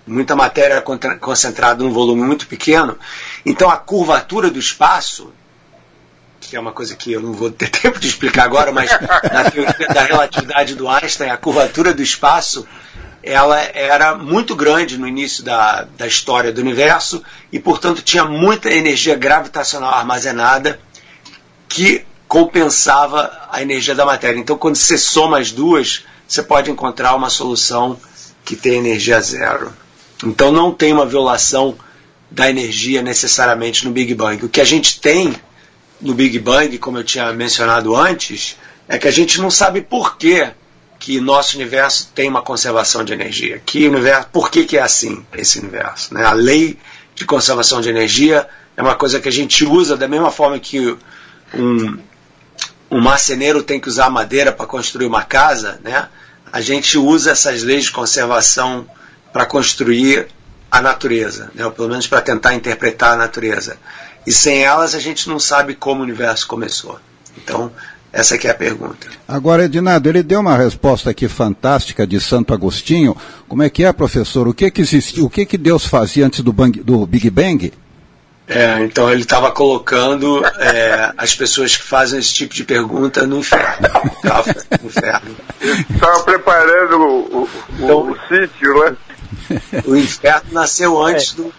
muita matéria concentrada num volume muito pequeno, então a curvatura do espaço que é uma coisa que eu não vou ter tempo de explicar agora, mas na teoria da relatividade do Einstein, a curvatura do espaço ela era muito grande no início da, da história do universo e, portanto, tinha muita energia gravitacional armazenada que compensava a energia da matéria. Então, quando você soma as duas, você pode encontrar uma solução que tem energia zero. Então, não tem uma violação da energia necessariamente no Big Bang. O que a gente tem no Big Bang, como eu tinha mencionado antes, é que a gente não sabe por que, que nosso universo tem uma conservação de energia. Que universo, por que, que é assim esse universo? Né? A lei de conservação de energia é uma coisa que a gente usa da mesma forma que um, um marceneiro tem que usar madeira para construir uma casa, né? a gente usa essas leis de conservação para construir a natureza, né? ou pelo menos para tentar interpretar a natureza. E sem elas a gente não sabe como o universo começou. Então, essa aqui é a pergunta. Agora, Edinardo, ele deu uma resposta aqui fantástica de Santo Agostinho. Como é que é, professor? O que que existiu, o que que Deus fazia antes do, bang, do Big Bang? É, então ele estava colocando é, as pessoas que fazem esse tipo de pergunta no inferno. no inferno. Estava preparando o, o, então, o, o sítio, né? O inferno nasceu antes, do,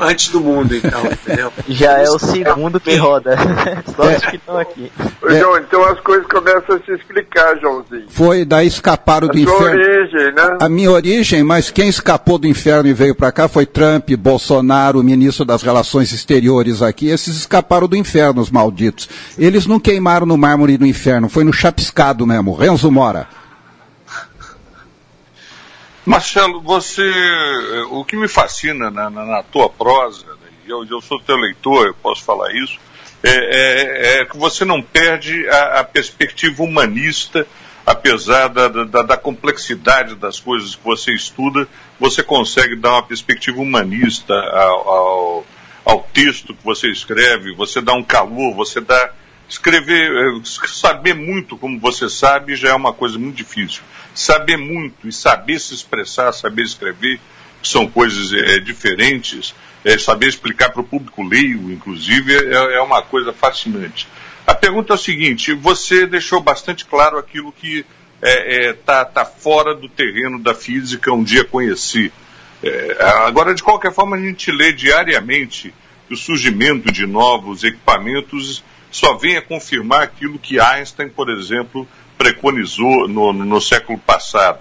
antes do mundo, então, entendeu? Já é o segundo que roda. Só os que estão aqui. Ô, João, então as coisas começam a se explicar, Joãozinho. Foi, daí escaparam do a inferno. origem, né? A minha origem, mas quem escapou do inferno e veio para cá foi Trump, Bolsonaro, ministro das Relações Exteriores aqui. Esses escaparam do inferno, os malditos. Eles não queimaram no mármore do inferno, foi no chapiscado mesmo. Renzo Mora. Marcelo, você, o que me fascina na, na, na tua prosa, né, eu, eu sou teu leitor, eu posso falar isso, é, é, é que você não perde a, a perspectiva humanista, apesar da, da, da, complexidade das coisas que você estuda, você consegue dar uma perspectiva humanista ao, ao, ao texto que você escreve, você dá um calor, você dá escrever, é, saber muito como você sabe já é uma coisa muito difícil saber muito e saber se expressar, saber escrever, que são coisas é, diferentes, é, saber explicar para o público leigo, inclusive, é, é, uma coisa fascinante. A pergunta é a seguinte: você deixou bastante claro aquilo que está é, é, tá, tá fora do terreno da física, um dia conheci. É, agora, de qualquer forma, a gente lê diariamente o surgimento de novos equipamentos só vem a confirmar aquilo que Einstein, por exemplo, preconizou no, no século passado.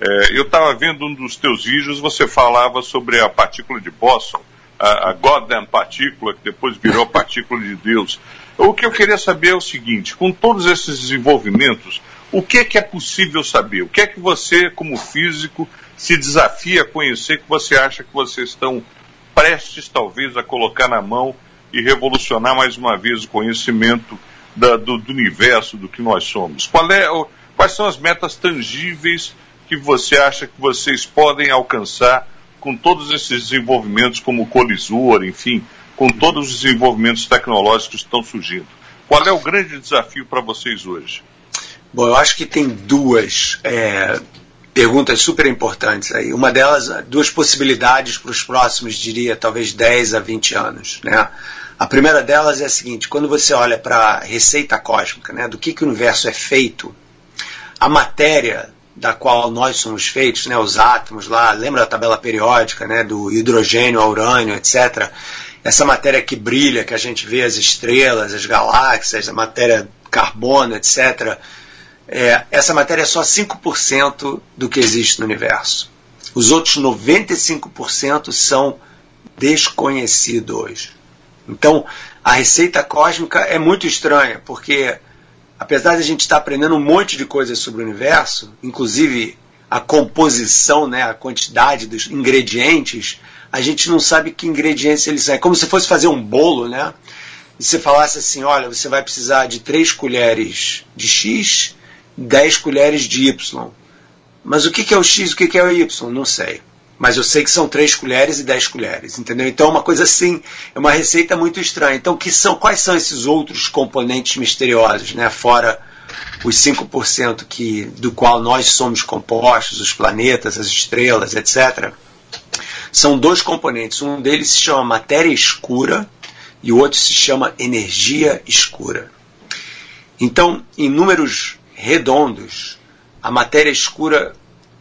É, eu estava vendo um dos teus vídeos, você falava sobre a partícula de Boston, a, a Goddamn partícula, que depois virou a partícula de Deus. O que eu queria saber é o seguinte, com todos esses desenvolvimentos, o que é que é possível saber? O que é que você, como físico, se desafia a conhecer que você acha que vocês estão prestes, talvez, a colocar na mão e revolucionar mais uma vez o conhecimento da, do, do, universo, do que nós somos? É, quais são as metas tangíveis que você acha que vocês podem alcançar com todos esses desenvolvimentos, como o Colisor, enfim, com todos os desenvolvimentos tecnológicos que estão surgindo? Qual é o grande desafio para vocês hoje? Bom, eu acho que tem duas é, perguntas super importantes aí. Uma delas, duas possibilidades para os próximos, diria, talvez 10 a 20 anos. Né? A primeira delas é a seguinte: quando você olha para a receita cósmica, né, do que, que o universo é feito, a matéria da qual nós somos feitos, né, os átomos lá, lembra da tabela periódica, né, do hidrogênio ao urânio, etc. Essa matéria que brilha, que a gente vê as estrelas, as galáxias, a matéria carbono, etc. É, essa matéria é só 5% do que existe no universo. Os outros 95% são desconhecidos. Então, a receita cósmica é muito estranha, porque apesar de a gente estar aprendendo um monte de coisas sobre o universo, inclusive a composição, né, a quantidade dos ingredientes, a gente não sabe que ingredientes eles são. É como se fosse fazer um bolo, né? E você falasse assim, olha, você vai precisar de 3 colheres de X, 10 colheres de Y. Mas o que é o X e o que é o Y? Não sei. Mas eu sei que são 3 colheres e 10 colheres, entendeu? Então é uma coisa assim, é uma receita muito estranha. Então que são, quais são esses outros componentes misteriosos, né? Fora os 5% que, do qual nós somos compostos, os planetas, as estrelas, etc. São dois componentes. Um deles se chama matéria escura e o outro se chama energia escura. Então, em números redondos, a matéria escura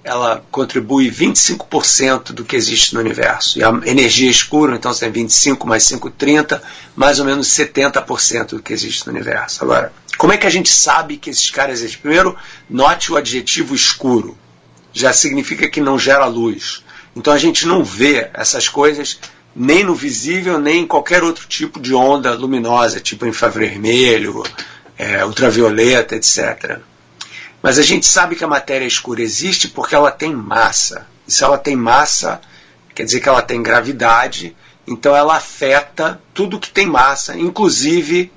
ela contribui 25% do que existe no universo. E a energia escura, então você tem 25 mais 5, 30, mais ou menos 70% do que existe no universo. Agora, como é que a gente sabe que esses caras existem? Primeiro, note o adjetivo escuro. Já significa que não gera luz. Então a gente não vê essas coisas nem no visível, nem em qualquer outro tipo de onda luminosa, tipo infravermelho, é, ultravioleta, etc. Mas a gente sabe que a matéria escura existe porque ela tem massa. E se ela tem massa, quer dizer que ela tem gravidade, então ela afeta tudo que tem massa, inclusive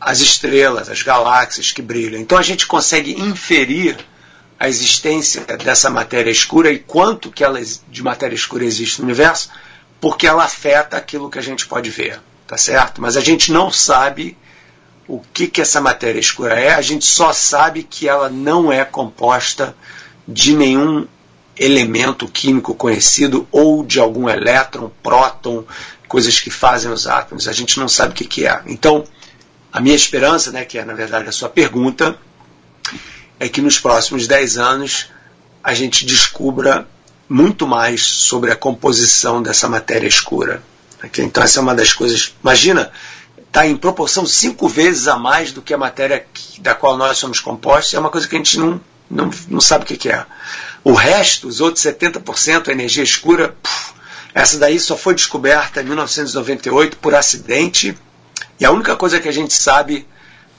as estrelas, as galáxias que brilham. Então a gente consegue inferir a existência dessa matéria escura e quanto que ela de matéria escura existe no universo, porque ela afeta aquilo que a gente pode ver, tá certo? Mas a gente não sabe o que, que essa matéria escura é, a gente só sabe que ela não é composta de nenhum elemento químico conhecido ou de algum elétron, próton, coisas que fazem os átomos. A gente não sabe o que, que é. Então, a minha esperança, né, que é na verdade a sua pergunta, é que nos próximos 10 anos a gente descubra muito mais sobre a composição dessa matéria escura. Então, essa é uma das coisas. Imagina está em proporção cinco vezes a mais do que a matéria da qual nós somos compostos, é uma coisa que a gente não, não, não sabe o que, que é. O resto, os outros 70%, a energia escura, puf, essa daí só foi descoberta em 1998 por acidente, e a única coisa que a gente sabe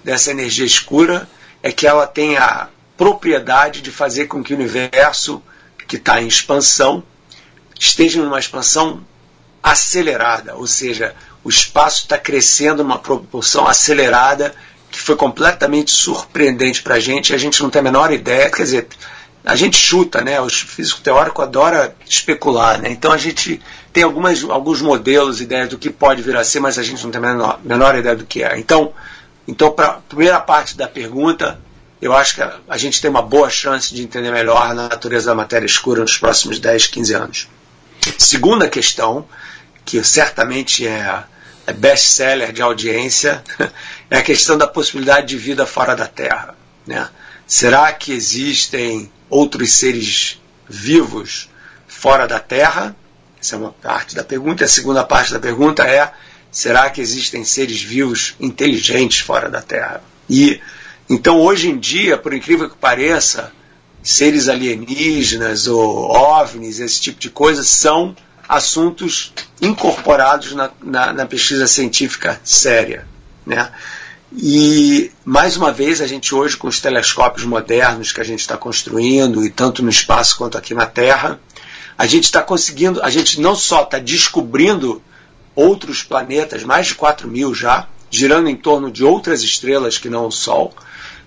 dessa energia escura é que ela tem a propriedade de fazer com que o universo, que está em expansão, esteja numa expansão acelerada, ou seja, o espaço está crescendo numa proporção acelerada que foi completamente surpreendente para a gente. A gente não tem a menor ideia, quer dizer, a gente chuta, né? Os físicos teóricos adoram especular, né? Então a gente tem algumas, alguns modelos, ideias do que pode vir a ser, mas a gente não tem a menor, menor ideia do que é. Então, então para a primeira parte da pergunta, eu acho que a, a gente tem uma boa chance de entender melhor a natureza da matéria escura nos próximos 10, 15 anos. Segunda questão, que certamente é, é best-seller de audiência, é a questão da possibilidade de vida fora da Terra. Né? Será que existem outros seres vivos fora da Terra? Essa é uma parte da pergunta. A segunda parte da pergunta é: Será que existem seres vivos inteligentes fora da Terra? E então hoje em dia, por incrível que pareça, seres alienígenas ou ovnis, esse tipo de coisa, são assuntos incorporados na, na, na pesquisa científica séria. Né? E, mais uma vez, a gente hoje, com os telescópios modernos que a gente está construindo, e tanto no espaço quanto aqui na Terra, a gente está conseguindo, a gente não só está descobrindo outros planetas, mais de 4 mil já, girando em torno de outras estrelas que não o Sol,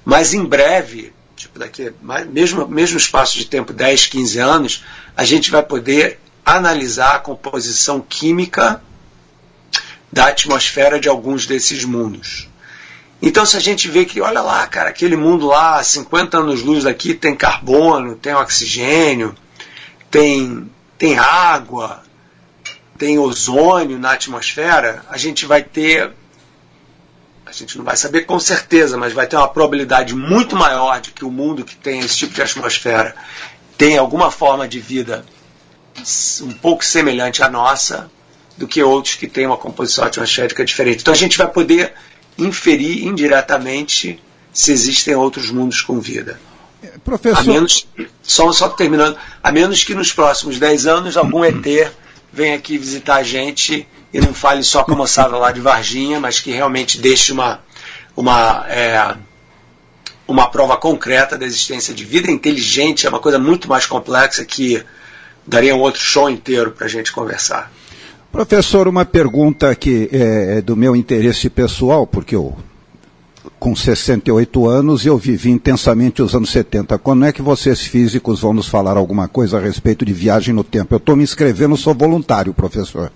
mas em breve, tipo daqui, mesmo, mesmo espaço de tempo 10, 15 anos, a gente vai poder analisar a composição química da atmosfera de alguns desses mundos. Então, se a gente vê que, olha lá, cara, aquele mundo lá, 50 anos-luz daqui, tem carbono, tem oxigênio, tem, tem água, tem ozônio na atmosfera, a gente vai ter. A gente não vai saber com certeza, mas vai ter uma probabilidade muito maior de que o mundo que tem esse tipo de atmosfera tenha alguma forma de vida um pouco semelhante à nossa do que outros que têm uma composição atmosférica diferente. Então a gente vai poder inferir indiretamente se existem outros mundos com vida. Professor... A menos, só, só terminando, a menos que nos próximos 10 anos algum ET venha aqui visitar a gente e não fale só com a moçada lá de Varginha, mas que realmente deixe uma, uma, é, uma prova concreta da existência de vida inteligente, é uma coisa muito mais complexa que daria um outro show inteiro para a gente conversar. Professor, uma pergunta que é, é do meu interesse pessoal, porque eu, com 68 anos, eu vivi intensamente os anos 70. Quando é que vocês físicos vão nos falar alguma coisa a respeito de viagem no tempo? Eu estou me inscrevendo, sou voluntário, professor.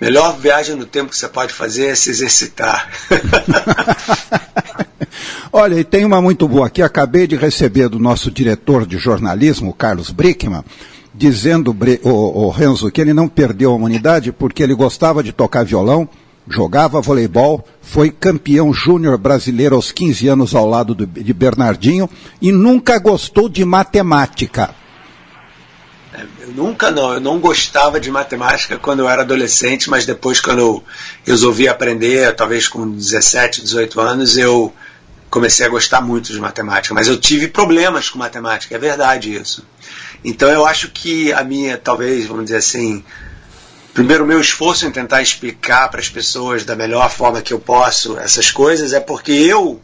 Melhor viagem no tempo que você pode fazer é se exercitar. Olha, e tem uma muito boa aqui. Acabei de receber do nosso diretor de jornalismo, Carlos Brickman, dizendo, o, o Renzo, que ele não perdeu a humanidade porque ele gostava de tocar violão, jogava voleibol, foi campeão júnior brasileiro aos 15 anos ao lado do, de Bernardinho e nunca gostou de matemática. É, eu nunca não, eu não gostava de matemática quando eu era adolescente, mas depois quando eu resolvi aprender, talvez com 17, 18 anos, eu comecei a gostar muito de matemática. Mas eu tive problemas com matemática, é verdade isso. Então eu acho que a minha, talvez, vamos dizer assim, primeiro o meu esforço em tentar explicar para as pessoas da melhor forma que eu posso essas coisas é porque eu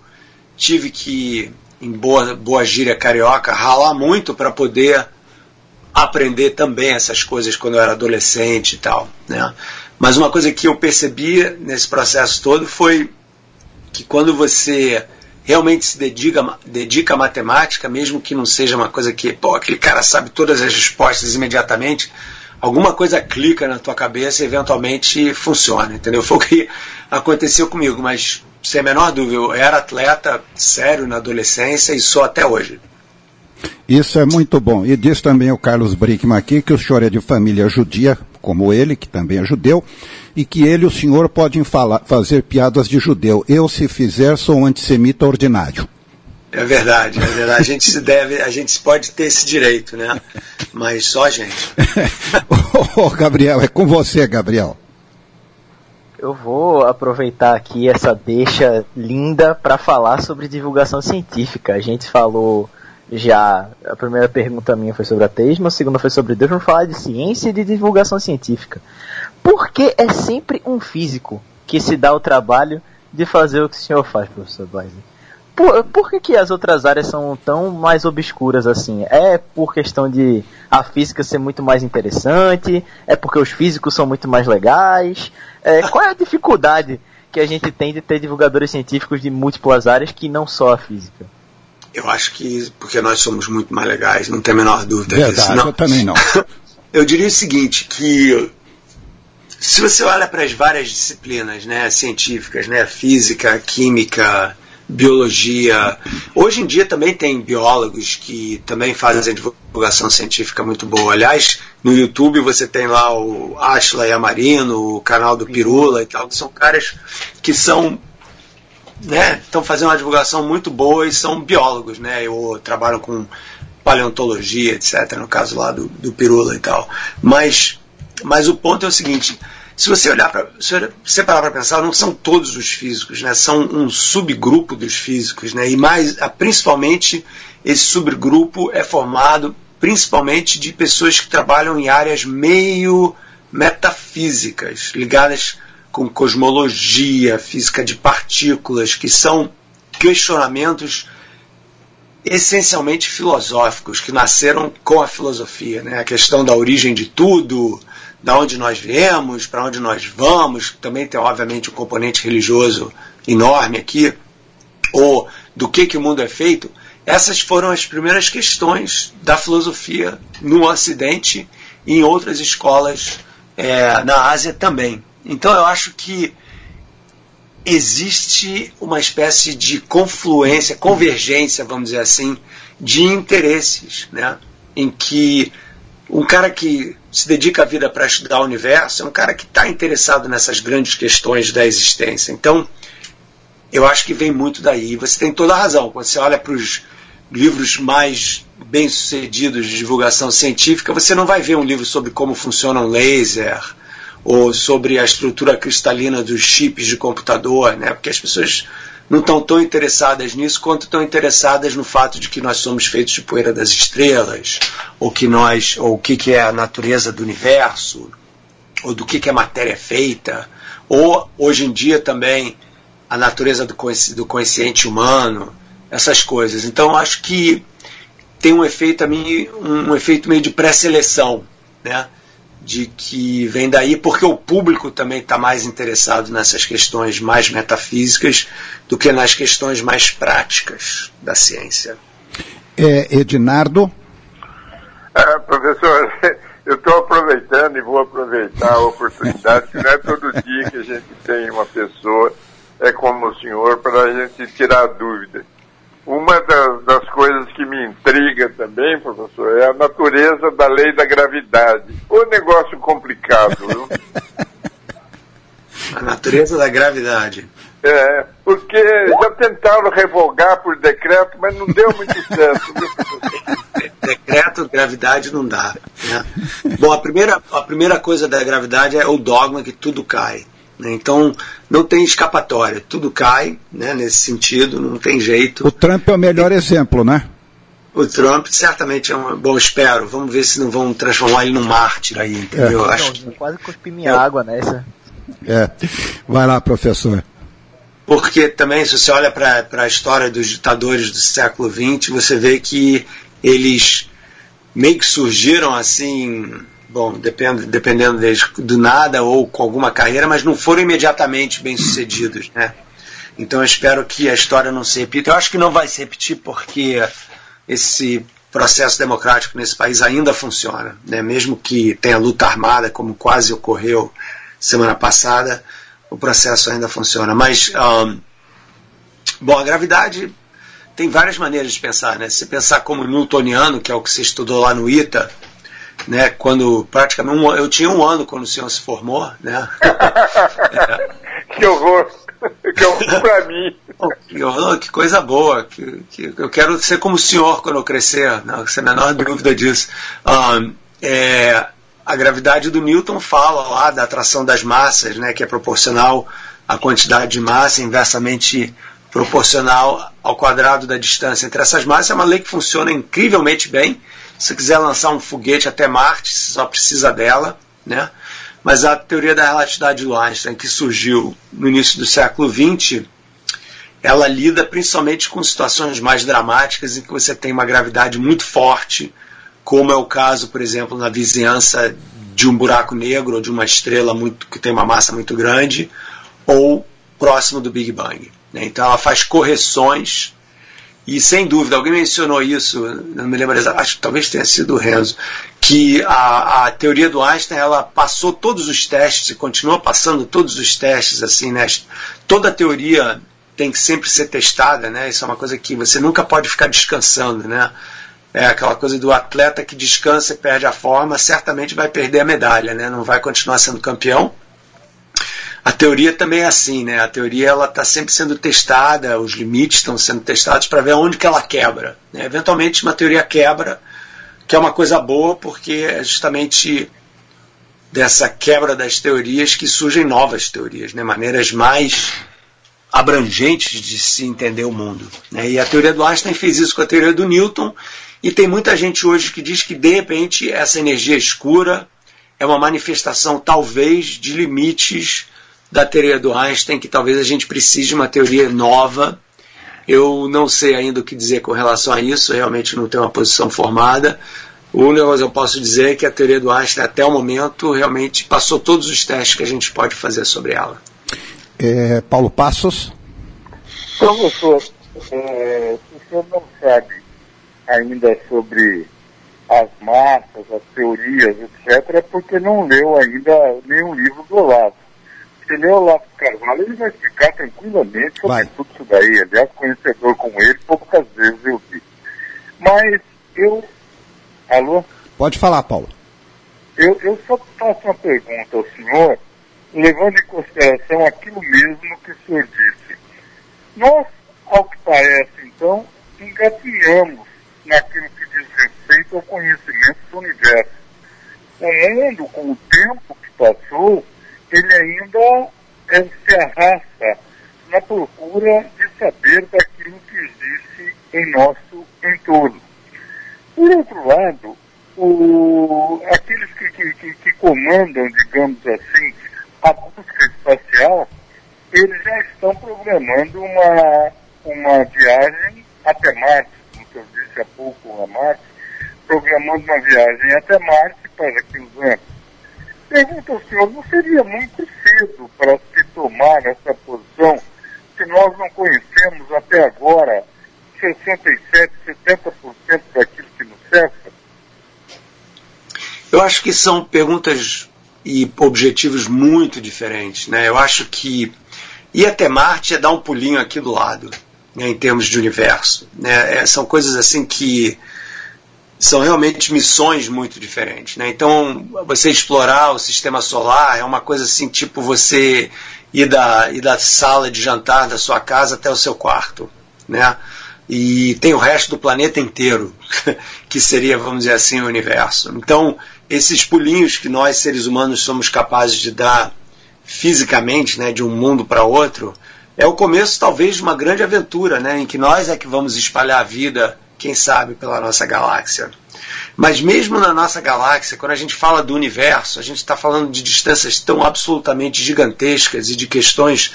tive que, em boa, boa gíria carioca, ralar muito para poder aprender também essas coisas quando eu era adolescente e tal. Né? Mas uma coisa que eu percebi nesse processo todo foi que quando você realmente se dedica, dedica à matemática, mesmo que não seja uma coisa que, pô, aquele cara sabe todas as respostas imediatamente, alguma coisa clica na tua cabeça e eventualmente funciona, entendeu? Foi o que aconteceu comigo, mas sem a menor dúvida, eu era atleta sério na adolescência e sou até hoje. Isso é muito bom. E diz também o Carlos Brickman aqui que o senhor é de família judia, como ele, que também é judeu, e que ele, o senhor, pode falar, fazer piadas de judeu. Eu, se fizer, sou um antissemita ordinário. É verdade, é verdade. A gente se deve, a gente pode ter esse direito, né? Mas só a gente. Ô, Gabriel, é com você, Gabriel. Eu vou aproveitar aqui essa deixa linda para falar sobre divulgação científica. A gente falou já a primeira pergunta minha foi sobre ateísmo, a segunda foi sobre Deus. Vamos falar de ciência e de divulgação científica. Por que é sempre um físico que se dá o trabalho de fazer o que o senhor faz, professor Blaise? Por, por que, que as outras áreas são tão mais obscuras assim? É por questão de a física ser muito mais interessante? É porque os físicos são muito mais legais? É, qual é a dificuldade que a gente tem de ter divulgadores científicos de múltiplas áreas que não só a física? Eu acho que porque nós somos muito mais legais, não tem a menor dúvida Verdade, disso. Não. Eu também não. Eu diria o seguinte, que se você olha para as várias disciplinas né, científicas, né, física, química, biologia, hoje em dia também tem biólogos que também fazem divulgação científica muito boa. Aliás, no YouTube você tem lá o Ashley Amarino, o canal do Pirula e tal, que são caras que são né, estão fazendo uma divulgação muito boa e são biólogos, né, ou trabalham com paleontologia, etc., no caso lá do, do Pirula e tal. Mas, mas o ponto é o seguinte, se você olhar para se você parar para pensar, não são todos os físicos, né? São um subgrupo dos físicos, né? E mais, principalmente esse subgrupo é formado principalmente de pessoas que trabalham em áreas meio metafísicas, ligadas com cosmologia, física de partículas, que são questionamentos essencialmente filosóficos que nasceram com a filosofia, né? A questão da origem de tudo, da onde nós viemos, para onde nós vamos, também tem obviamente um componente religioso enorme aqui, ou do que que o mundo é feito. Essas foram as primeiras questões da filosofia no Ocidente e em outras escolas é, na Ásia também. Então eu acho que existe uma espécie de confluência, convergência, vamos dizer assim, de interesses, né? em que um cara que se dedica a vida para estudar o universo é um cara que está interessado nessas grandes questões da existência. Então, eu acho que vem muito daí. Você tem toda a razão. Quando você olha para os livros mais bem-sucedidos de divulgação científica, você não vai ver um livro sobre como funciona um laser, ou sobre a estrutura cristalina dos chips de computador, né? porque as pessoas não estão tão interessadas nisso quanto estão interessadas no fato de que nós somos feitos de poeira das estrelas, ou que nós, ou o que, que é a natureza do universo, ou do que, que a matéria é feita, ou hoje em dia também a natureza do, consci, do consciente humano, essas coisas. Então acho que tem um efeito a mim, um, um efeito meio de pré-seleção, né? De que vem daí porque o público também está mais interessado nessas questões mais metafísicas do que nas questões mais práticas da ciência. É, Edinardo? É, professor, eu estou aproveitando e vou aproveitar a oportunidade, que não é todo dia que a gente tem uma pessoa é como o senhor para a gente tirar dúvidas. Uma das, das, coisas que me intriga também, professor, é a natureza da lei da gravidade. O negócio complicado, viu? A natureza da gravidade. É, porque já tentaram revogar por decreto, mas não deu muito certo? Decreto, gravidade não dá. Né? Bom, a primeira, a primeira coisa da gravidade é o dogma que tudo cai. Né? Então, não tem escapatória, tudo cai né, nesse sentido, não tem jeito. O Trump é o melhor exemplo, né? O Trump certamente é um. Bom, espero. Vamos ver se não vão transformar ele num mártir aí, entendeu? É. Acho que... Quase cuspi minha é. água nessa. É. Vai lá, professor. Porque também, se você olha para a história dos ditadores do século XX, você vê que eles meio que surgiram assim bom, depend, dependendo deles, do nada ou com alguma carreira, mas não foram imediatamente bem sucedidos, né? Então eu espero que a história não se repita. Eu acho que não vai se repetir porque esse processo democrático nesse país ainda funciona, né? Mesmo que tenha luta armada, como quase ocorreu semana passada, o processo ainda funciona. Mas, um, bom, a gravidade tem várias maneiras de pensar, né? Se pensar como newtoniano, que é o que você estudou lá no ITA, né, quando praticamente um, eu tinha um ano quando o senhor se formou, né? é. Que horror! Que horror pra mim! Que, horror, que coisa boa! Que, que, eu quero ser como o senhor quando eu crescer, não sem a menor dúvida disso. Um, é, a gravidade do Newton fala lá da atração das massas, né, que é proporcional à quantidade de massa inversamente proporcional ao quadrado da distância entre essas massas. É uma lei que funciona incrivelmente bem se quiser lançar um foguete até Marte, só precisa dela, né? Mas a teoria da relatividade do Einstein, que surgiu no início do século XX, ela lida principalmente com situações mais dramáticas em que você tem uma gravidade muito forte, como é o caso, por exemplo, na vizinhança de um buraco negro ou de uma estrela muito, que tem uma massa muito grande, ou próximo do Big Bang. Né? Então ela faz correções e sem dúvida, alguém mencionou isso, não me lembro exatamente, acho que talvez tenha sido o Renzo, que a, a teoria do Einstein ela passou todos os testes e continua passando todos os testes, assim, né? Toda teoria tem que sempre ser testada, né? Isso é uma coisa que você nunca pode ficar descansando, né? É aquela coisa do atleta que descansa e perde a forma, certamente vai perder a medalha, né? Não vai continuar sendo campeão, a teoria também é assim, né? A teoria ela está sempre sendo testada, os limites estão sendo testados para ver onde que ela quebra. Né? Eventualmente uma teoria quebra, que é uma coisa boa porque é justamente dessa quebra das teorias que surgem novas teorias, né? maneiras mais abrangentes de se entender o mundo. Né? E a teoria do Einstein fez isso com a teoria do Newton, e tem muita gente hoje que diz que, de repente, essa energia escura é uma manifestação, talvez, de limites da teoria do Einstein, que talvez a gente precise de uma teoria nova. Eu não sei ainda o que dizer com relação a isso, realmente não tenho uma posição formada. O único que eu posso dizer é que a teoria do Einstein, até o momento, realmente passou todos os testes que a gente pode fazer sobre ela. É, Paulo Passos. Professor, é, o senhor não sabe ainda sobre as massas, as teorias, etc., é porque não leu ainda nenhum livro do Olavo. O Olavo Carvalho, ele vai explicar tranquilamente sobre vai. tudo isso daí. Aliás, conhecedor como ele, poucas vezes eu vi. Mas eu. Alô? Pode falar, Paulo. Eu, eu só faço uma pergunta ao senhor, levando em consideração aquilo mesmo que o senhor disse. Nós, ao que parece, então, engatinhamos naquilo que diz respeito ao conhecimento do universo. O mundo, com o tempo que passou, ele ainda se arrasta na procura de saber daquilo que existe em nosso entorno. Por outro lado, o, aqueles que, que, que, comandam, digamos assim, a busca espacial, eles já estão programando uma, uma viagem até Marte disse há pouco a Marte, programando uma viagem até Marte para daqui uns anos. Pergunto ao senhor, não seria muito cedo para se tomar essa posição se nós não conhecemos até agora 67, 70% daquilo que nos cerca? Eu acho que são perguntas e objetivos muito diferentes. Né? Eu acho que ir até Marte é dar um pulinho aqui do lado né, em termos de universo. Né? É, são coisas assim que são realmente missões muito diferentes. Né? Então, você explorar o sistema solar é uma coisa assim, tipo você ir da, ir da sala de jantar da sua casa até o seu quarto. Né? E tem o resto do planeta inteiro, que seria, vamos dizer assim, o universo. Então, esses pulinhos que nós, seres humanos, somos capazes de dar fisicamente, né, de um mundo para outro, é o começo talvez de uma grande aventura, né, em que nós é que vamos espalhar a vida, quem sabe, pela nossa galáxia. Mas mesmo na nossa galáxia, quando a gente fala do universo, a gente está falando de distâncias tão absolutamente gigantescas e de questões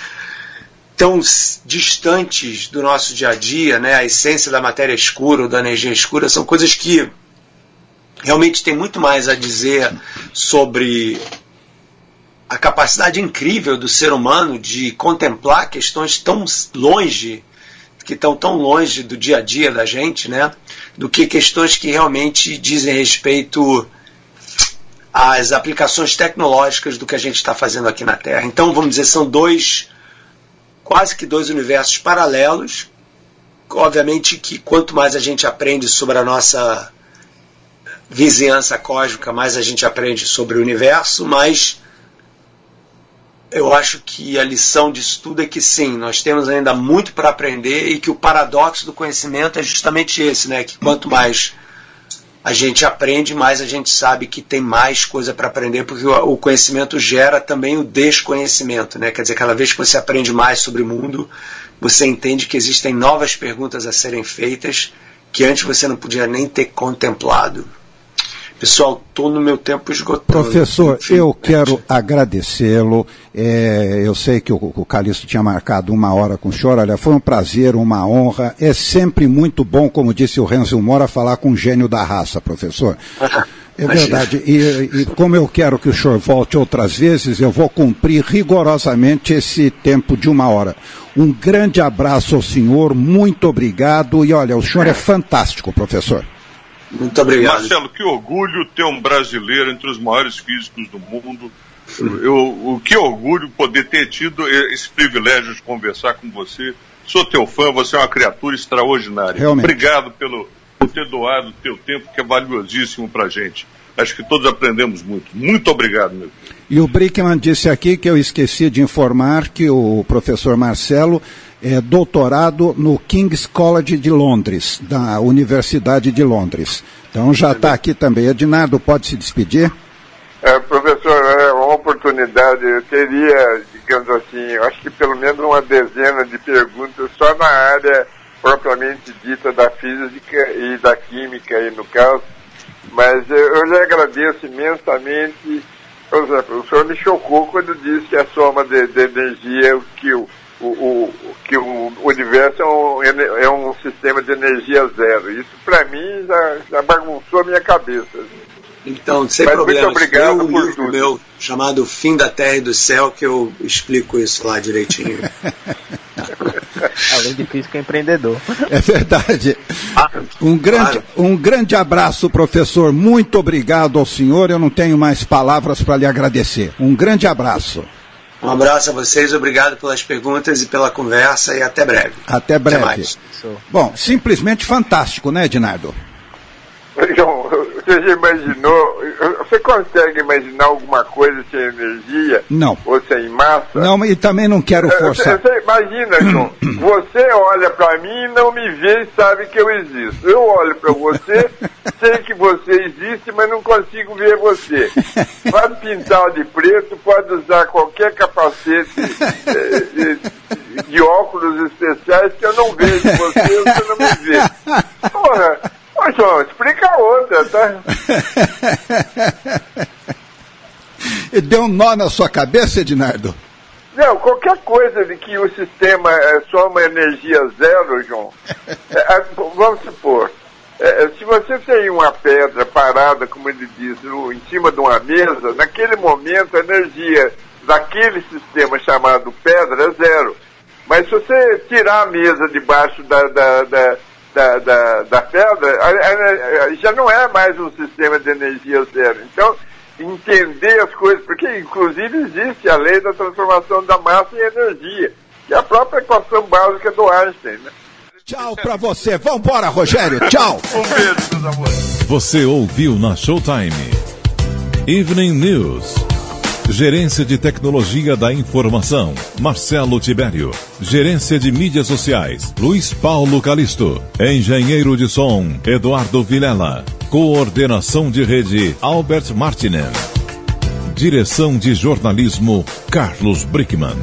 tão distantes do nosso dia a dia, né? A essência da matéria escura ou da energia escura são coisas que realmente tem muito mais a dizer sobre a capacidade incrível do ser humano de contemplar questões tão longe, que estão tão longe do dia a dia da gente, né? Do que questões que realmente dizem respeito às aplicações tecnológicas do que a gente está fazendo aqui na Terra. Então, vamos dizer, são dois, quase que dois universos paralelos. Obviamente que quanto mais a gente aprende sobre a nossa vizinhança cósmica, mais a gente aprende sobre o universo, mais eu acho que a lição disso tudo é que sim, nós temos ainda muito para aprender e que o paradoxo do conhecimento é justamente esse, né? Que quanto mais a gente aprende, mais a gente sabe que tem mais coisa para aprender, porque o conhecimento gera também o desconhecimento, né? Quer dizer, cada vez que você aprende mais sobre o mundo, você entende que existem novas perguntas a serem feitas que antes você não podia nem ter contemplado. Pessoal, estou no meu tempo esgotado. Professor, eu quero agradecê-lo. É, eu sei que o, o Calixto tinha marcado uma hora com o senhor. Olha, foi um prazer, uma honra. É sempre muito bom, como disse o Renzo Mora, falar com um gênio da raça, professor. É verdade. E, e, como eu quero que o senhor volte outras vezes, eu vou cumprir rigorosamente esse tempo de uma hora. Um grande abraço ao senhor, muito obrigado. E olha, o senhor é fantástico, professor. Muito obrigado. Marcelo, que orgulho ter um brasileiro entre os maiores físicos do mundo. Eu, o que orgulho poder ter tido esse privilégio de conversar com você. Sou teu fã, você é uma criatura extraordinária. Realmente. Obrigado pelo, por ter doado o teu tempo, que é valiosíssimo para gente. Acho que todos aprendemos muito. Muito obrigado, meu filho. E o Brickman disse aqui que eu esqueci de informar que o professor Marcelo é doutorado no King's College de Londres, da Universidade de Londres. Então já está aqui também. Ednardo, pode se despedir? É, professor, oportunidade, eu teria, digamos assim, acho que pelo menos uma dezena de perguntas só na área propriamente dita da física e da química aí no caso, mas eu, eu lhe agradeço imensamente. Por exemplo, o senhor me chocou quando disse que a soma de, de energia, que o, o, o, que o universo é um, é um sistema de energia zero. Isso para mim já, já bagunçou a minha cabeça. Então, sem Mas problemas. muito obrigado Tem um por livro tudo. meu chamado Fim da Terra e do Céu que eu explico isso lá direitinho. Além de físico, é empreendedor. É verdade. Ah, Um grande, claro. um grande abraço, professor. Muito obrigado ao senhor. Eu não tenho mais palavras para lhe agradecer. Um grande abraço. Um abraço a vocês, obrigado pelas perguntas e pela conversa e até breve. Até breve. mais. Isso. Bom, simplesmente fantástico, né, Dinardo? João, você já imaginou, você consegue imaginar alguma coisa sem energia? Não. Ou sem massa? Não, e também não quero É, forçar. Você, você imagina, João, você olha pra mim e não me vê e sabe que eu existo. Eu olho pra você, sei que você existe, mas não consigo ver você. Pode pintar de preto, pode usar qualquer capacete eh, de, de óculos especiais que eu não vejo você, você não me vê. Porra, ô João, explica a outra, tá? Deu um nó na sua cabeça, Ednardo? Não, qualquer coisa de que o sistema é só uma energia zero, João. É, é, vamos supor, é, se você tem uma pedra parada, como ele diz, no- em cima de uma mesa, naquele momento a energia daquele sistema chamado pedra é zero. Mas se você tirar a mesa debaixo da, da, da, da, da- da pedra, a- a- a- já não é mais um sistema de energia zero. Então, entender as coisas, porque inclusive existe a lei da transformação da massa em energia, que é a própria equação básica do Einstein. Né? Tchau pra você. Vambora, Rogério. Tchau. Um beijo, meus amores. Você ouviu na Showtime. Evening News. Gerência de Tecnologia da Informação, Marcelo Tibério. Gerência de Mídias Sociais, Luiz Paulo Calisto. Engenheiro de Som, Eduardo Vilela. Coordenação de Rede, Albert Martinen. Direção de Jornalismo, Carlos Brickman.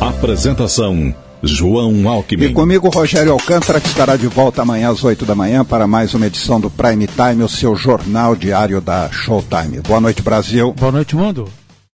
Apresentação, João E Alckmin. comigo, Rogério Alcântara, que estará de volta amanhã às 8 da manhã para mais uma edição do Prime Time, o seu jornal diário da Showtime. Boa noite, Brasil. Boa noite, mundo.